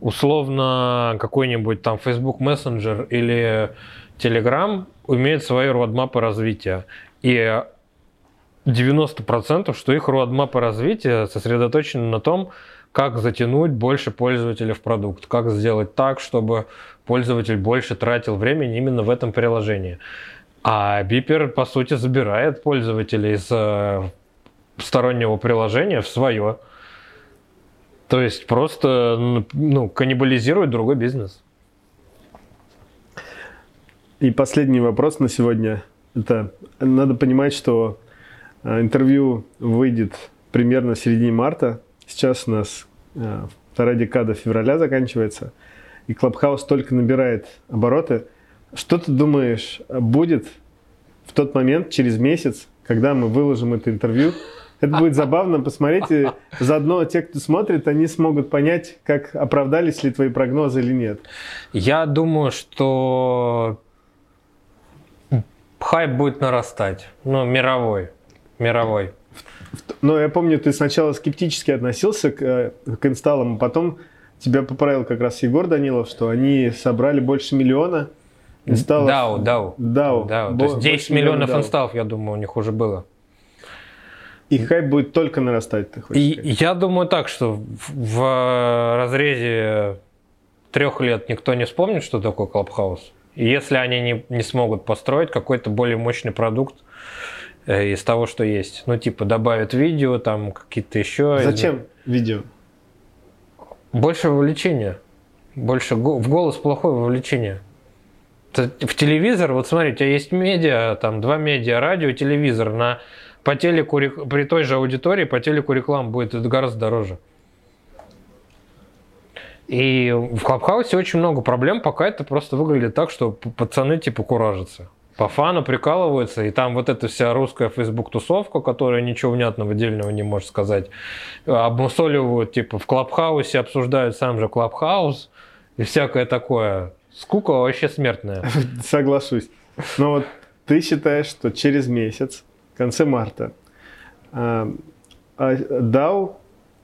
условно какой-нибудь там Facebook Messenger или Telegram имеет свои родмапы развития. И 90%, что их родмапы развития сосредоточены на том, как затянуть больше пользователей в продукт, как сделать так, чтобы пользователь больше тратил времени именно в этом приложении. А Бипер, по сути, забирает пользователей из э, стороннего приложения в свое. То есть просто ну, каннибализирует другой бизнес. И последний вопрос на сегодня. Это надо понимать, что э, интервью выйдет примерно в середине марта. Сейчас у нас э, вторая декада февраля заканчивается. И Клабхаус только набирает обороты. Что ты думаешь, будет в тот момент, через месяц, когда мы выложим это интервью? Это будет забавно, посмотрите. Заодно те, кто смотрит, они смогут понять, как оправдались ли твои прогнозы или нет. Я думаю, что хайп будет нарастать. Ну, мировой. Мировой. Но я помню, ты сначала скептически относился к, э, к инсталлам, а потом тебя поправил как раз Егор Данилов, что они собрали больше миллиона инсталлов. Дау, дау. Дау. дау. То есть 10 миллионов DAO. инсталлов, я думаю, у них уже было. И хайп будет только нарастать, ты хочешь И сказать? я думаю так, что в, в разрезе трех лет никто не вспомнит, что такое Клабхаус. И если они не, не смогут построить какой-то более мощный продукт э, из того, что есть, ну типа добавят видео, там какие-то еще. Зачем из... видео? Больше вовлечения. Больше в голос плохое вовлечение. В телевизор, вот смотри, у тебя есть медиа, там два медиа, радио, телевизор. На, по телеку, при той же аудитории по телеку реклама будет гораздо дороже. И в Clubhouse е очень много проблем, пока это просто выглядит так, что пацаны типа куражатся. По фану прикалываются, и там вот эта вся русская фейсбук-тусовка, которая ничего внятного дельного не может сказать, обмусоливают, типа, в Clubhouse е обсуждают сам же Clubhouse и всякое такое. Скука вообще смертная. Соглашусь. Но вот ты считаешь, что через месяц, в конце марта, а, а, DAO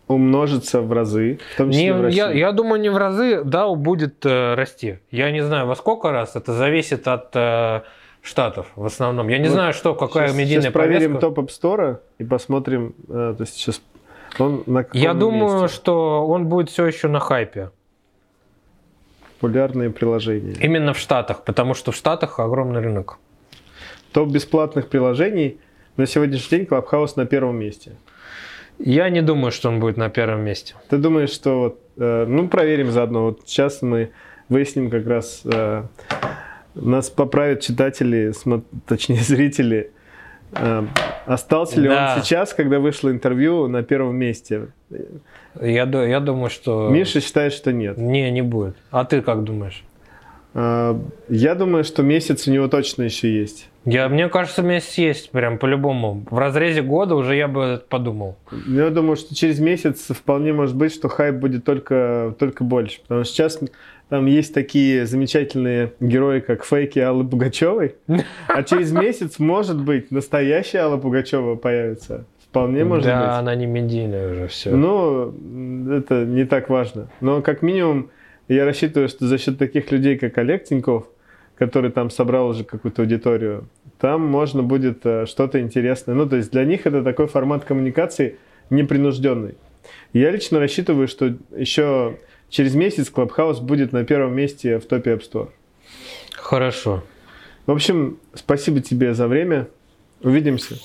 умножится в разы, в не, в России. Я, я думаю, не в разы, DAO будет э, расти. Я не знаю, во сколько раз, это зависит от э, штатов в основном. Я не вот знаю, что, какая сейчас, медийная сейчас проверим топ App Store и посмотрим, э, то есть сейчас он на Я думаю, месте? что он будет все еще на хайпе. Популярные приложения. Именно в Штатах, потому что в Штатах огромный рынок. Топ бесплатных приложений на сегодняшний день Clubhouse на первом месте. Я не думаю, что он будет на первом месте. Ты думаешь, что вот, э, ну проверим заодно. Вот сейчас мы выясним как раз э, нас поправят читатели, точнее зрители. Э, остался ли да. он сейчас, когда вышло интервью на первом месте? Я, я думаю, что... Миша считает, что нет. Не, не будет. А ты как думаешь? А, Я думаю, что месяц у него точно еще есть. Я, мне кажется, месяц есть прям по-любому. В разрезе года уже я бы подумал. Ну, Я думаю, что через месяц вполне может быть, что хайп будет только, только больше. Потому что сейчас там есть такие замечательные герои, как фейки Аллы Пугачевой. А через месяц, может быть, настоящая Алла Пугачева появится. Вполне может да, быть. она не медийная уже, все. Ну, это не так важно. Но как минимум, я рассчитываю, что за счет таких людей, как Олег Тиньков, который там собрал уже какую-то аудиторию, там можно будет э, что-то интересное. Ну, то есть для них это такой формат коммуникации непринужденный. Я лично рассчитываю, что еще через месяц Clubhouse будет на первом месте в топе App Store. Хорошо. В общем, спасибо тебе за время. Увидимся.